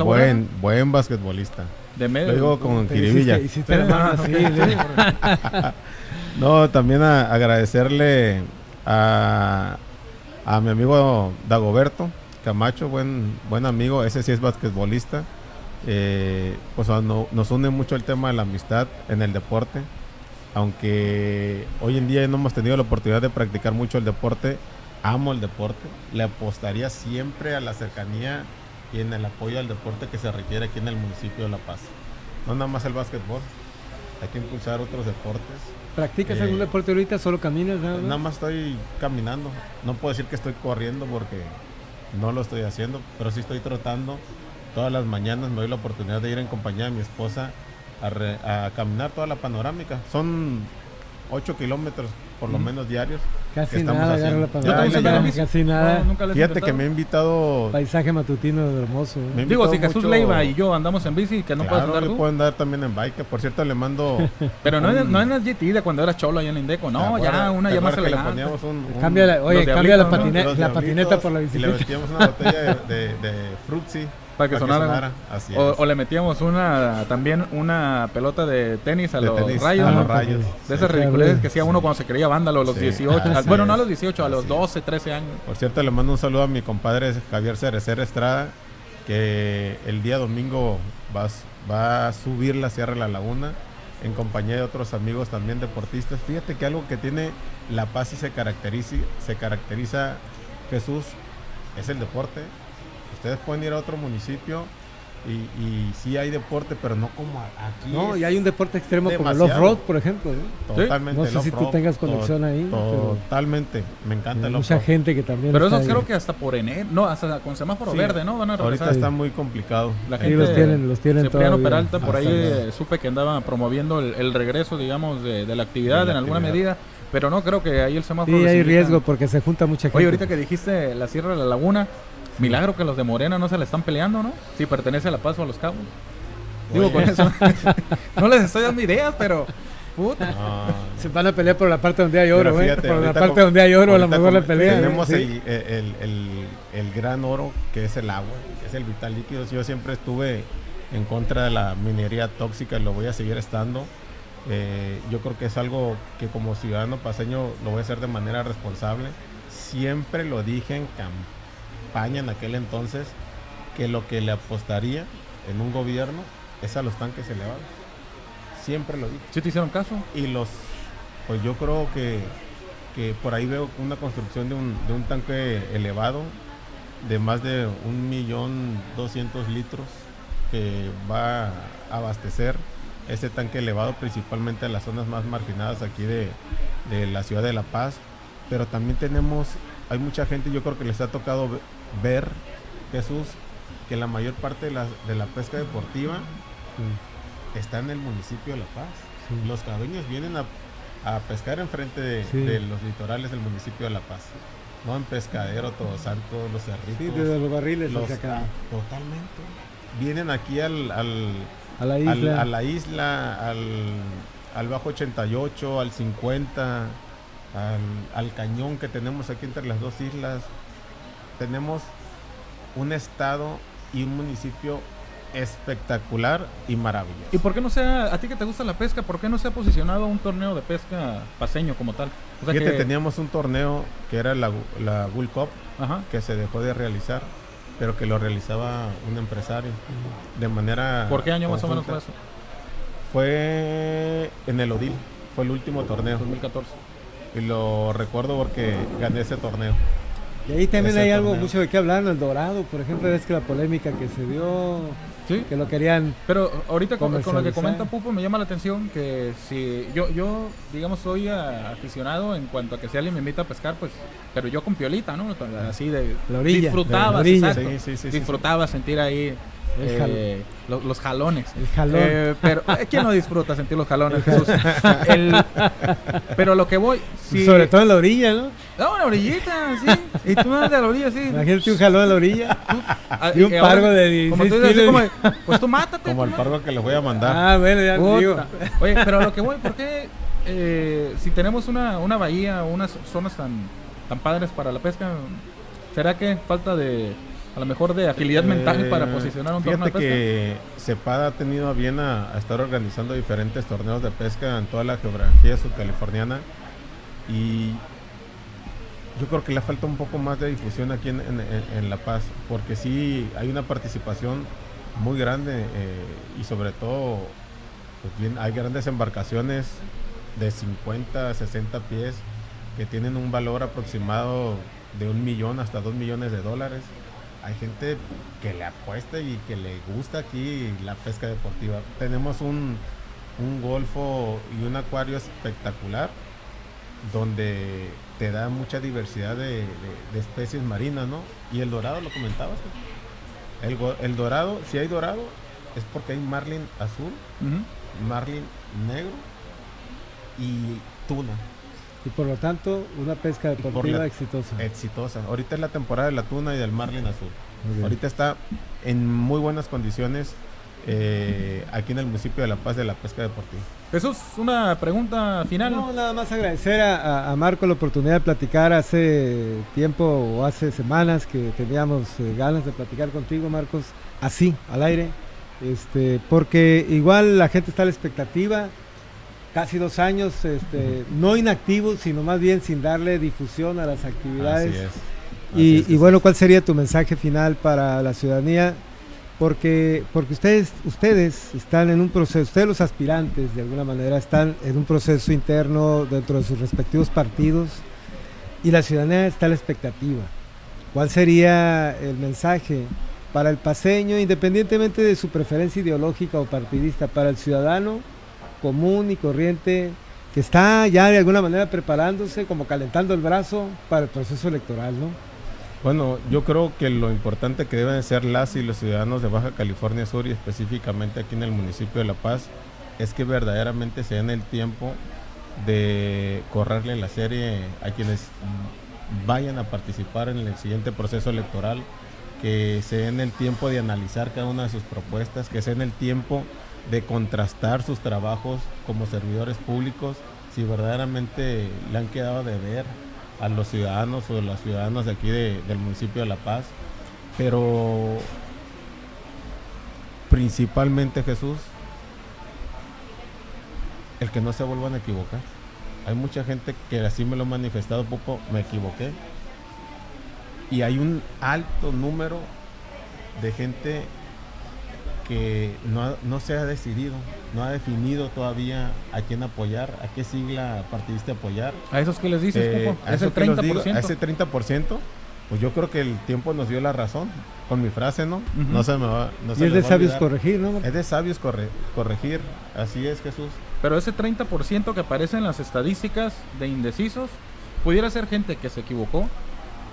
buen, buen basquetbolista. De medio. Lo digo con Kiribilla. no, también agradecerle a, a mi amigo Dagoberto Camacho, buen, buen amigo, ese sí es basquetbolista. Eh, pues no, nos une mucho el tema de la amistad en el deporte aunque hoy en día no hemos tenido la oportunidad de practicar mucho el deporte, amo el deporte, le apostaría siempre a la cercanía y en el apoyo al deporte que se requiere aquí en el municipio de La Paz. No nada más el básquetbol, hay que impulsar otros deportes. ¿Practicas eh, algún deporte ahorita? ¿Solo caminas? Nada, nada más estoy caminando. No puedo decir que estoy corriendo porque no lo estoy haciendo, pero sí estoy trotando. Todas las mañanas me doy la oportunidad de ir en compañía de mi esposa a, caminar toda la panorámica. Son 8 kilómetros por lo menos diarios. Casi que estamos nada, haciendo. Yo también ya, ya. Casi nada. No, nunca les he Fíjate que intentado. me he invitado. Paisaje matutino hermoso. ¿eh? Digo, si Jesús mucho- Leiva y yo andamos en bici, que no puedes Claro, andar yo tú. puedo andar también en bike. que Por cierto, le mando. Pero no, en- no en el GT de cuando eras cholo allá en Indeco, no, ¿te ya acuerdas- una ya más que le poníamos un- un- Cambia la, oye, cambia la, patine- la patineta por la Y le bicicleta. metíamos una botella de, de, de Fruitsy Para que sonara. Así O, le metíamos una también una pelota de tenis a De los tenis, rayos, a ¿no? los rayos. De esas ridiculeces que hacía uno cuando se creía vándalo a los Sí, 18. así bueno, no a los 18, a los Así es. 12, 13 años. Por cierto, le mando un saludo a mi compadre Javier Cerecer Estrada, que el día domingo va, a va a subir la Sierra de la Laguna en compañía de otros amigos también deportistas. Fíjate que algo que tiene La Paz y se caracteriza, se caracteriza Jesús es el deporte. Ustedes pueden ir a otro municipio y, y sí hay deporte, pero no como aquí. No, y hay un deporte extremo como el off-road, por ejemplo. ¿no? totalmente No sé si tú tengas to- conexión ahí, pero- Totalmente, me encanta el mucha off-road. gente que también. Pero eso ahí. creo que hasta por enero, no, hasta con semáforo Sí. verde, ¿no? Van a Ahorita regresar. está muy complicado. La Sí, gente, los tienen, los tienen Cipriano. Peralta, por ahí eh, supe que andaba promoviendo el, el regreso, digamos, de, de la actividad De la en alguna actividad. medida, pero no creo que ahí el semáforo... Sí, hay riesgo porque se junta mucha gente. Oye, ahorita que dijiste la Sierra de la Laguna, milagro que los de Morena no se le están peleando, ¿no? Si pertenece a La Paz o a Los Cabos. Digo, Oye. con eso. no les estoy dando ideas, pero... Puta. Ah, Se van a pelear por la parte donde hay oro, ¿eh? fíjate, Por la parte donde hay oro, a lo mejor la pelea. ¿eh? Tenemos Sí. el, el, el- el gran oro que es el agua, que es el vital líquido. Yo siempre estuve en contra de la minería tóxica y lo voy a seguir estando. Eh, yo creo que es algo que como ciudadano paseño lo voy a hacer de manera responsable. Siempre lo dije en campaña en aquel entonces que lo que le apostaría en un gobierno es a los tanques elevados. Siempre lo dije ¿Sí te hicieron caso? y los pues yo creo que, que por ahí veo una construcción de un, de un tanque elevado de más de un millón doscientos litros que va a abastecer ese tanque elevado principalmente en las zonas más marginadas aquí de, de la ciudad de La Paz pero también tenemos hay mucha gente yo creo que les ha tocado ver Jesús que la mayor parte de la, de la pesca deportiva está en el municipio de La Paz Sí. los cabeños vienen a, a pescar enfrente de, Sí. de los litorales del municipio de La Paz. No en Pescadero, Todos Santos, Los Sí, Cerritos. desde los barriles los- hacia acá. Totalmente. Vienen aquí al, al- A la al- isla. a la isla, al, al Bajo 88, al 50, al, al cañón que tenemos aquí entre las dos islas. Tenemos un estado y un municipio espectacular y maravilloso. ¿Y por qué no sea, a ti que te gusta la pesca, por qué no se ha posicionado un torneo de pesca paseño como tal? O sea Fíjate, que- teníamos un torneo que era la, la Bull Cup, Ajá. que se dejó de realizar, pero que lo realizaba un empresario de manera. ¿Por qué año más o menos fue eso? Fue en el Odil, fue el último torneo. 2014. Y lo recuerdo porque gané ese torneo. Y ahí también hay algo torneo. mucho de qué hablar, el Dorado, por ejemplo, es que la polémica que se dio, Sí. que lo querían Pero ahorita con, con lo que comenta Pupo me llama la atención que si yo, yo digamos, soy aficionado en cuanto a que si alguien me invita a pescar, pues, pero yo con piolita, ¿no? Así de... La orilla, Disfrutaba. Sí, sí, disfrutaba sentir ahí eh, lo- los, jalones. el jalón. Eh, pero ¿quién no disfruta sentir los jalones, El Jesús? El- pero lo que voy, si, Sobre todo en la orilla, ¿no? No, una orillita, sí. Y tú andas de la orilla, sí. Imagínate un jalón en la orilla. Ah, y un ahora, pargo de Como 16 tú dices, kilos. como pues tú mátate. Como tú el pargo que les voy a mandar. Ah, bueno, ya te Puta. digo. Oye, pero a lo que voy, ¿por qué eh, si tenemos una, una bahía, unas zonas tan, tan padres para la pesca, será que falta de, a lo mejor de agilidad mental Eh, para posicionar un torneo de Fíjate pesca? que CEPAD ha tenido a bien a, a estar organizando diferentes torneos de pesca en toda la geografía subcaliforniana y yo creo que le falta un poco más de difusión aquí en, en- en- en La Paz, porque sí hay una participación muy grande eh, y sobre todo pues bien, hay grandes embarcaciones de 50, 60 pies que tienen un valor aproximado de un millón hasta dos millones de dólares. Hay gente que le apuesta y que le gusta aquí la pesca deportiva. Tenemos un, un golfo y un acuario espectacular donde te da mucha diversidad de, de- de especies marinas, ¿no? Y el dorado, lo comentabas. ¿no? El, el dorado, si hay dorado, es porque hay marlin azul marlin negro y tuna. Y por lo tanto, una pesca deportiva exitosa. Exitosa. Ahorita es la temporada de la tuna y del marlin azul. Ahorita está en muy buenas condiciones eh, aquí en el municipio de La Paz de la pesca deportiva. Jesús, una pregunta final. No, nada más agradecer a, Marco la oportunidad de platicar hace tiempo o hace semanas que teníamos eh, ganas de platicar contigo, Marcos, así, al aire, este, porque igual la gente está a la expectativa, casi dos años, este, no inactivos, sino más bien sin darle difusión a las actividades. y, bueno, ¿cuál sería tu mensaje final para la ciudadanía? Porque, porque ustedes, ustedes están en un proceso, ustedes los aspirantes de alguna manera están en un proceso interno dentro de sus respectivos partidos y la ciudadanía está a la expectativa. ¿Cuál sería el mensaje para el paseño, independientemente de su preferencia ideológica o partidista, para el ciudadano común y corriente que está ya de alguna manera preparándose, como calentando el brazo para el proceso electoral, ¿no? Bueno, yo creo que lo importante que deben ser las y los ciudadanos de Baja California Sur y específicamente aquí en el municipio de La Paz es que verdaderamente se den el tiempo de correrle la serie a quienes vayan a participar en el siguiente proceso electoral, que se den el tiempo de analizar cada una de sus propuestas, que se den el tiempo de contrastar sus trabajos como servidores públicos, si verdaderamente le han quedado de ver a los ciudadanos o las ciudadanas de aquí del municipio de La Paz, pero principalmente Jesús, el que no se vuelvan a equivocar. Hay mucha gente que así me lo ha manifestado poco, me equivoqué. Y hay un alto número de gente que no, se ha decidido, no ha definido todavía a quién apoyar, a qué sigla partidista apoyar. ¿A esos que les dices, eh, ¿A ese 30%? a ese 30%, pues yo creo que el tiempo nos dio la razón con mi frase, ¿no? No se me va. No y es de sabios corregir, ¿no? Es de sabios corregir, así es, Jesús. Pero ese 30% que aparece en las estadísticas de indecisos, pudiera ser gente que se equivocó,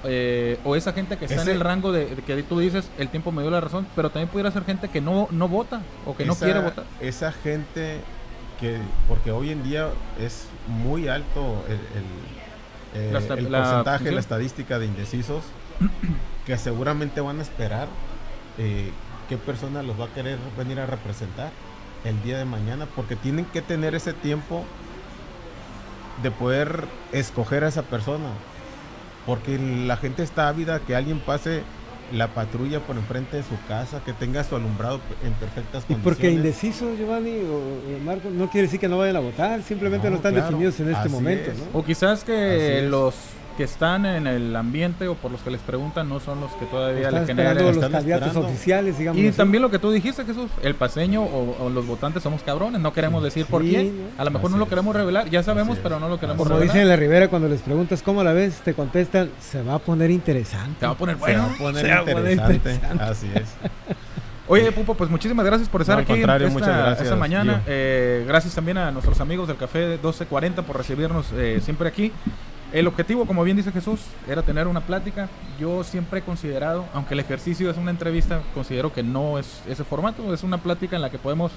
eh, o esa gente que está en el rango de, que tú dices, el tiempo me dio la razón, pero también pudiera ser gente que no, no vota o que no quiere votar. Esa gente que, porque hoy en día es muy alto el, el, eh, la, porcentaje, la estadística de indecisos, que seguramente van a esperar eh, qué persona los va a querer venir a representar el día de mañana, porque tienen que tener ese tiempo de poder escoger a esa persona porque la gente está ávida que alguien pase la patrulla por enfrente de su casa, que tenga su alumbrado en perfectas condiciones. Y porque indeciso, Giovanni o, Marco, no quiere decir que no vayan a votar, simplemente no, están definidos en este momento. O quizás que los que están en el ambiente o por los que les preguntan no son los que todavía le generan los candidatos oficiales, digamos. Y también lo que tú dijiste, Jesús, el paseño o, los votantes somos cabrones, no queremos decir por quién. A lo mejor no lo queremos revelar, ya sabemos, pero no lo queremos Como revelar. dicen en la Rivera cuando les preguntas cómo la ves, te contestan, se va a poner interesante. Se va a poner bueno. Se va a poner, interesante. Así es. Oye, Pupo, pues muchísimas gracias por estar aquí esta, mañana. Eh, gracias también a nuestros amigos del Café 1240 por recibirnos eh, siempre aquí. El objetivo, como bien dice Jesús, era tener una plática. Yo siempre he considerado, aunque el ejercicio es una entrevista, considero que no es ese formato, es una plática en la que podemos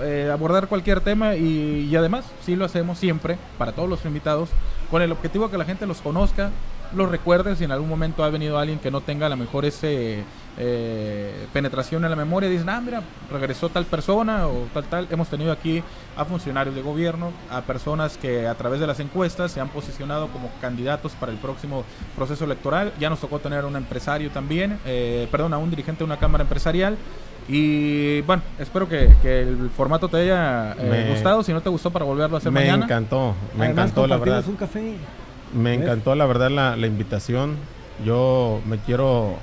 eh, abordar cualquier tema y, y, además sí lo hacemos siempre para todos los invitados con el objetivo de que la gente los conozca, los recuerde si en algún momento ha venido alguien que no tenga la mejor ese eh, penetración en la memoria, dicen, ah, mira, regresó tal persona o tal, tal. Hemos tenido aquí a funcionarios de gobierno, a personas que a través de las encuestas se han posicionado como candidatos para el próximo proceso electoral. Ya nos tocó tener un empresario también, eh, perdón, a un dirigente de una cámara empresarial. Y bueno, espero que, el formato te haya eh, gustado. Si no te gustó, para volverlo a hacer mañana. Me encantó, me encantó la verdad. un café. Me encantó la verdad la, la invitación. Yo me quiero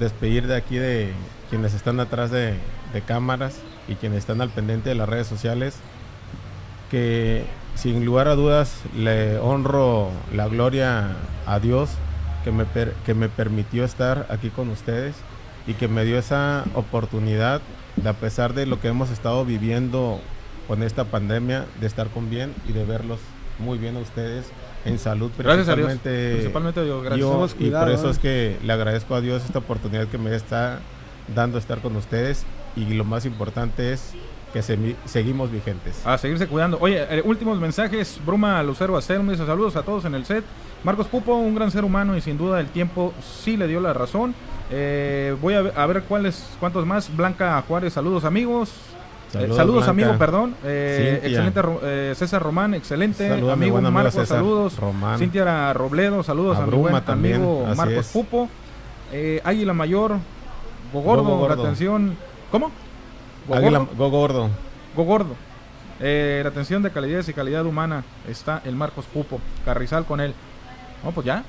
despedir de aquí de quienes están atrás de, cámaras y quienes están al pendiente de las redes sociales. Que sin lugar a dudas le honro la gloria a Dios que me, que me permitió estar aquí con ustedes y que me dio esa oportunidad de a pesar de lo que hemos estado viviendo con esta pandemia, de estar con bien y de verlos muy bien a ustedes en salud principalmente, principalmente Dios, gracias. y por eso es que le agradezco a Dios esta oportunidad que me está dando estar con ustedes y lo más importante es que se- seguimos vigentes. A seguirse cuidando. Oye, eh, últimos mensajes. Bruma Lucero dice saludos a todos en el set. Marcos Pupo, un gran ser humano y sin duda el tiempo sí le dio la razón. Eh, voy a ver, a ver cuáles, cuántos más. Blanca Juárez, saludos amigos. Eh, Saludos, Saludos, amigo, perdón. Eh, excelente eh, César Román, excelente. Mi amigo buen amigo Marcos, César saludos. Román. Cintia Robledo, saludos A a, mi buen también, amigo así Marcos es. Pupo. Eh, Águila Mayor, Gogordo, Gogo la atención. ¿Cómo? Águila, Go Gordo. Go Gordo. Eh, la atención de calidez y calidad humana está el Marcos Pupo. Carrizal con él. No, pues ya.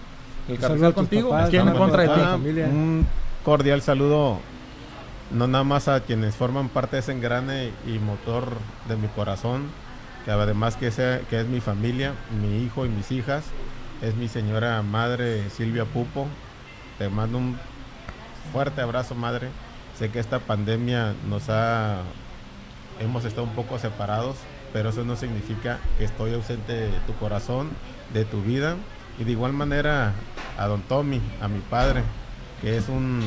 El Carrizal contigo. papás, ¿Quién en contra de ti? Un cordial saludo, no nada más a quienes forman parte de ese engrane y motor de mi corazón, que además que, sea, que es mi familia, mi hijo y mis hijas, es mi señora madre Silvia Pupo. Te mando un fuerte abrazo, madre. Sé que esta pandemia nos ha... Hemos estado un poco separados, pero eso no significa que estoy ausente de tu corazón, de tu vida. Y de igual manera a don Tommy, a mi padre, que es un,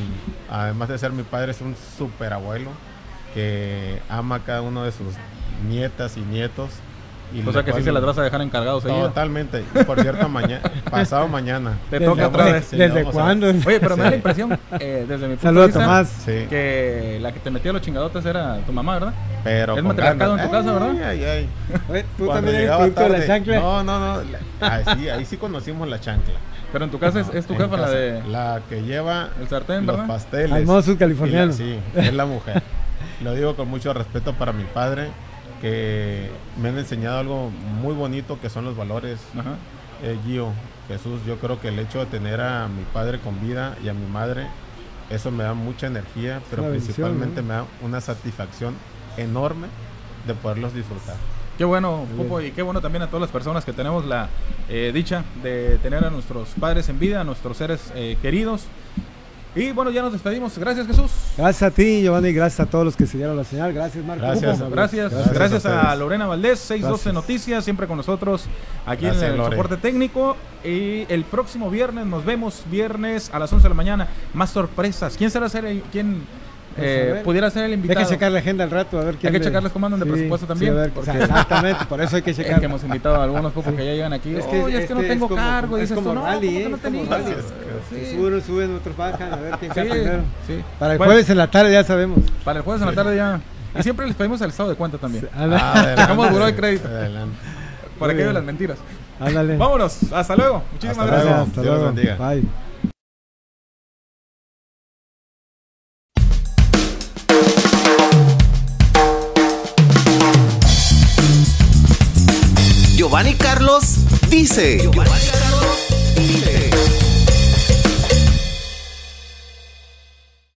además de ser mi padre, es un super abuelo que ama a cada uno de sus nietas y nietos. Y O sea que sí se las vas a dejar encargados seguido. Totalmente. Por cierto, mañana, pasado mañana. Te ¿Desde toca otra vez. ¿Desde cuándo? Oye, pero me da la impresión, eh, desde mi punto Saludos de vista, Tomás. Sí. que la que te metía los chingadotes era tu mamá, ¿verdad? Pero ¿Es matriarcado en tu casa, verdad? Ay, ay, ay. ¿Tú Cuando también eres la chancla? No, no, no. la- ah, sí, ahí sí conocimos la chancla. Pero en tu casa es, No, es tu jefa la de La que lleva el sartén, los ¿verdad? pasteles. Al la- californiano. sí, es la mujer. Lo digo con mucho respeto para mi padre, que me han enseñado algo muy bonito que son los valores. Ajá. Eh, Gio, Jesús, yo creo que el hecho de tener a mi padre con vida y a mi madre, eso me da mucha energía, pero principalmente ¿no? me da una satisfacción enorme de poderlos disfrutar. Qué bueno, Pupo, y qué bueno también a todas las personas que tenemos la eh, dicha de tener a nuestros padres en vida, a nuestros seres eh, queridos. Y bueno, ya nos despedimos. Gracias, Jesús. Gracias a ti, Giovanni, y gracias a todos los que siguieron la señal. Gracias, Marco. Gracias. Gracias, Gracias gracias, a. Lorena Valdés, 612 Gracias. Noticias, siempre con nosotros aquí Gracias, en el Lore. soporte técnico. Y el próximo viernes nos vemos, viernes a las 11 de la mañana. Más sorpresas. ¿Quién será ser quién eh, ver. pudiera ser el Hay invitado? que checar la agenda al rato, a ver quién que le- checarles cómo andan de presupuesto también, a ver, porque- exactamente, por eso hay que Es checar. que hemos invitado a algunos Pupo que ya llegan aquí. Es Es que es que no este tengo es como- cargo. es dices como tú, no, rally, ¿cómo que ¿eh? no Es. Sí. Sí. Unos suben, otros bajan, a ver quién Sí, cae primero. sí. Para el Bueno, jueves en la tarde ya sabemos. Para el jueves en la tarde ya. Y siempre les pedimos el estado de cuenta también. Adelante. Checamos buró de crédito. Adelante. Para que vean las mentiras. Ándale. Vámonos. Hasta luego. Muchísimas Hasta gracias. luego. Hasta Dios los luego. bendiga. Bye. Giovanni Carlos dice. Giovanni Carlos dice.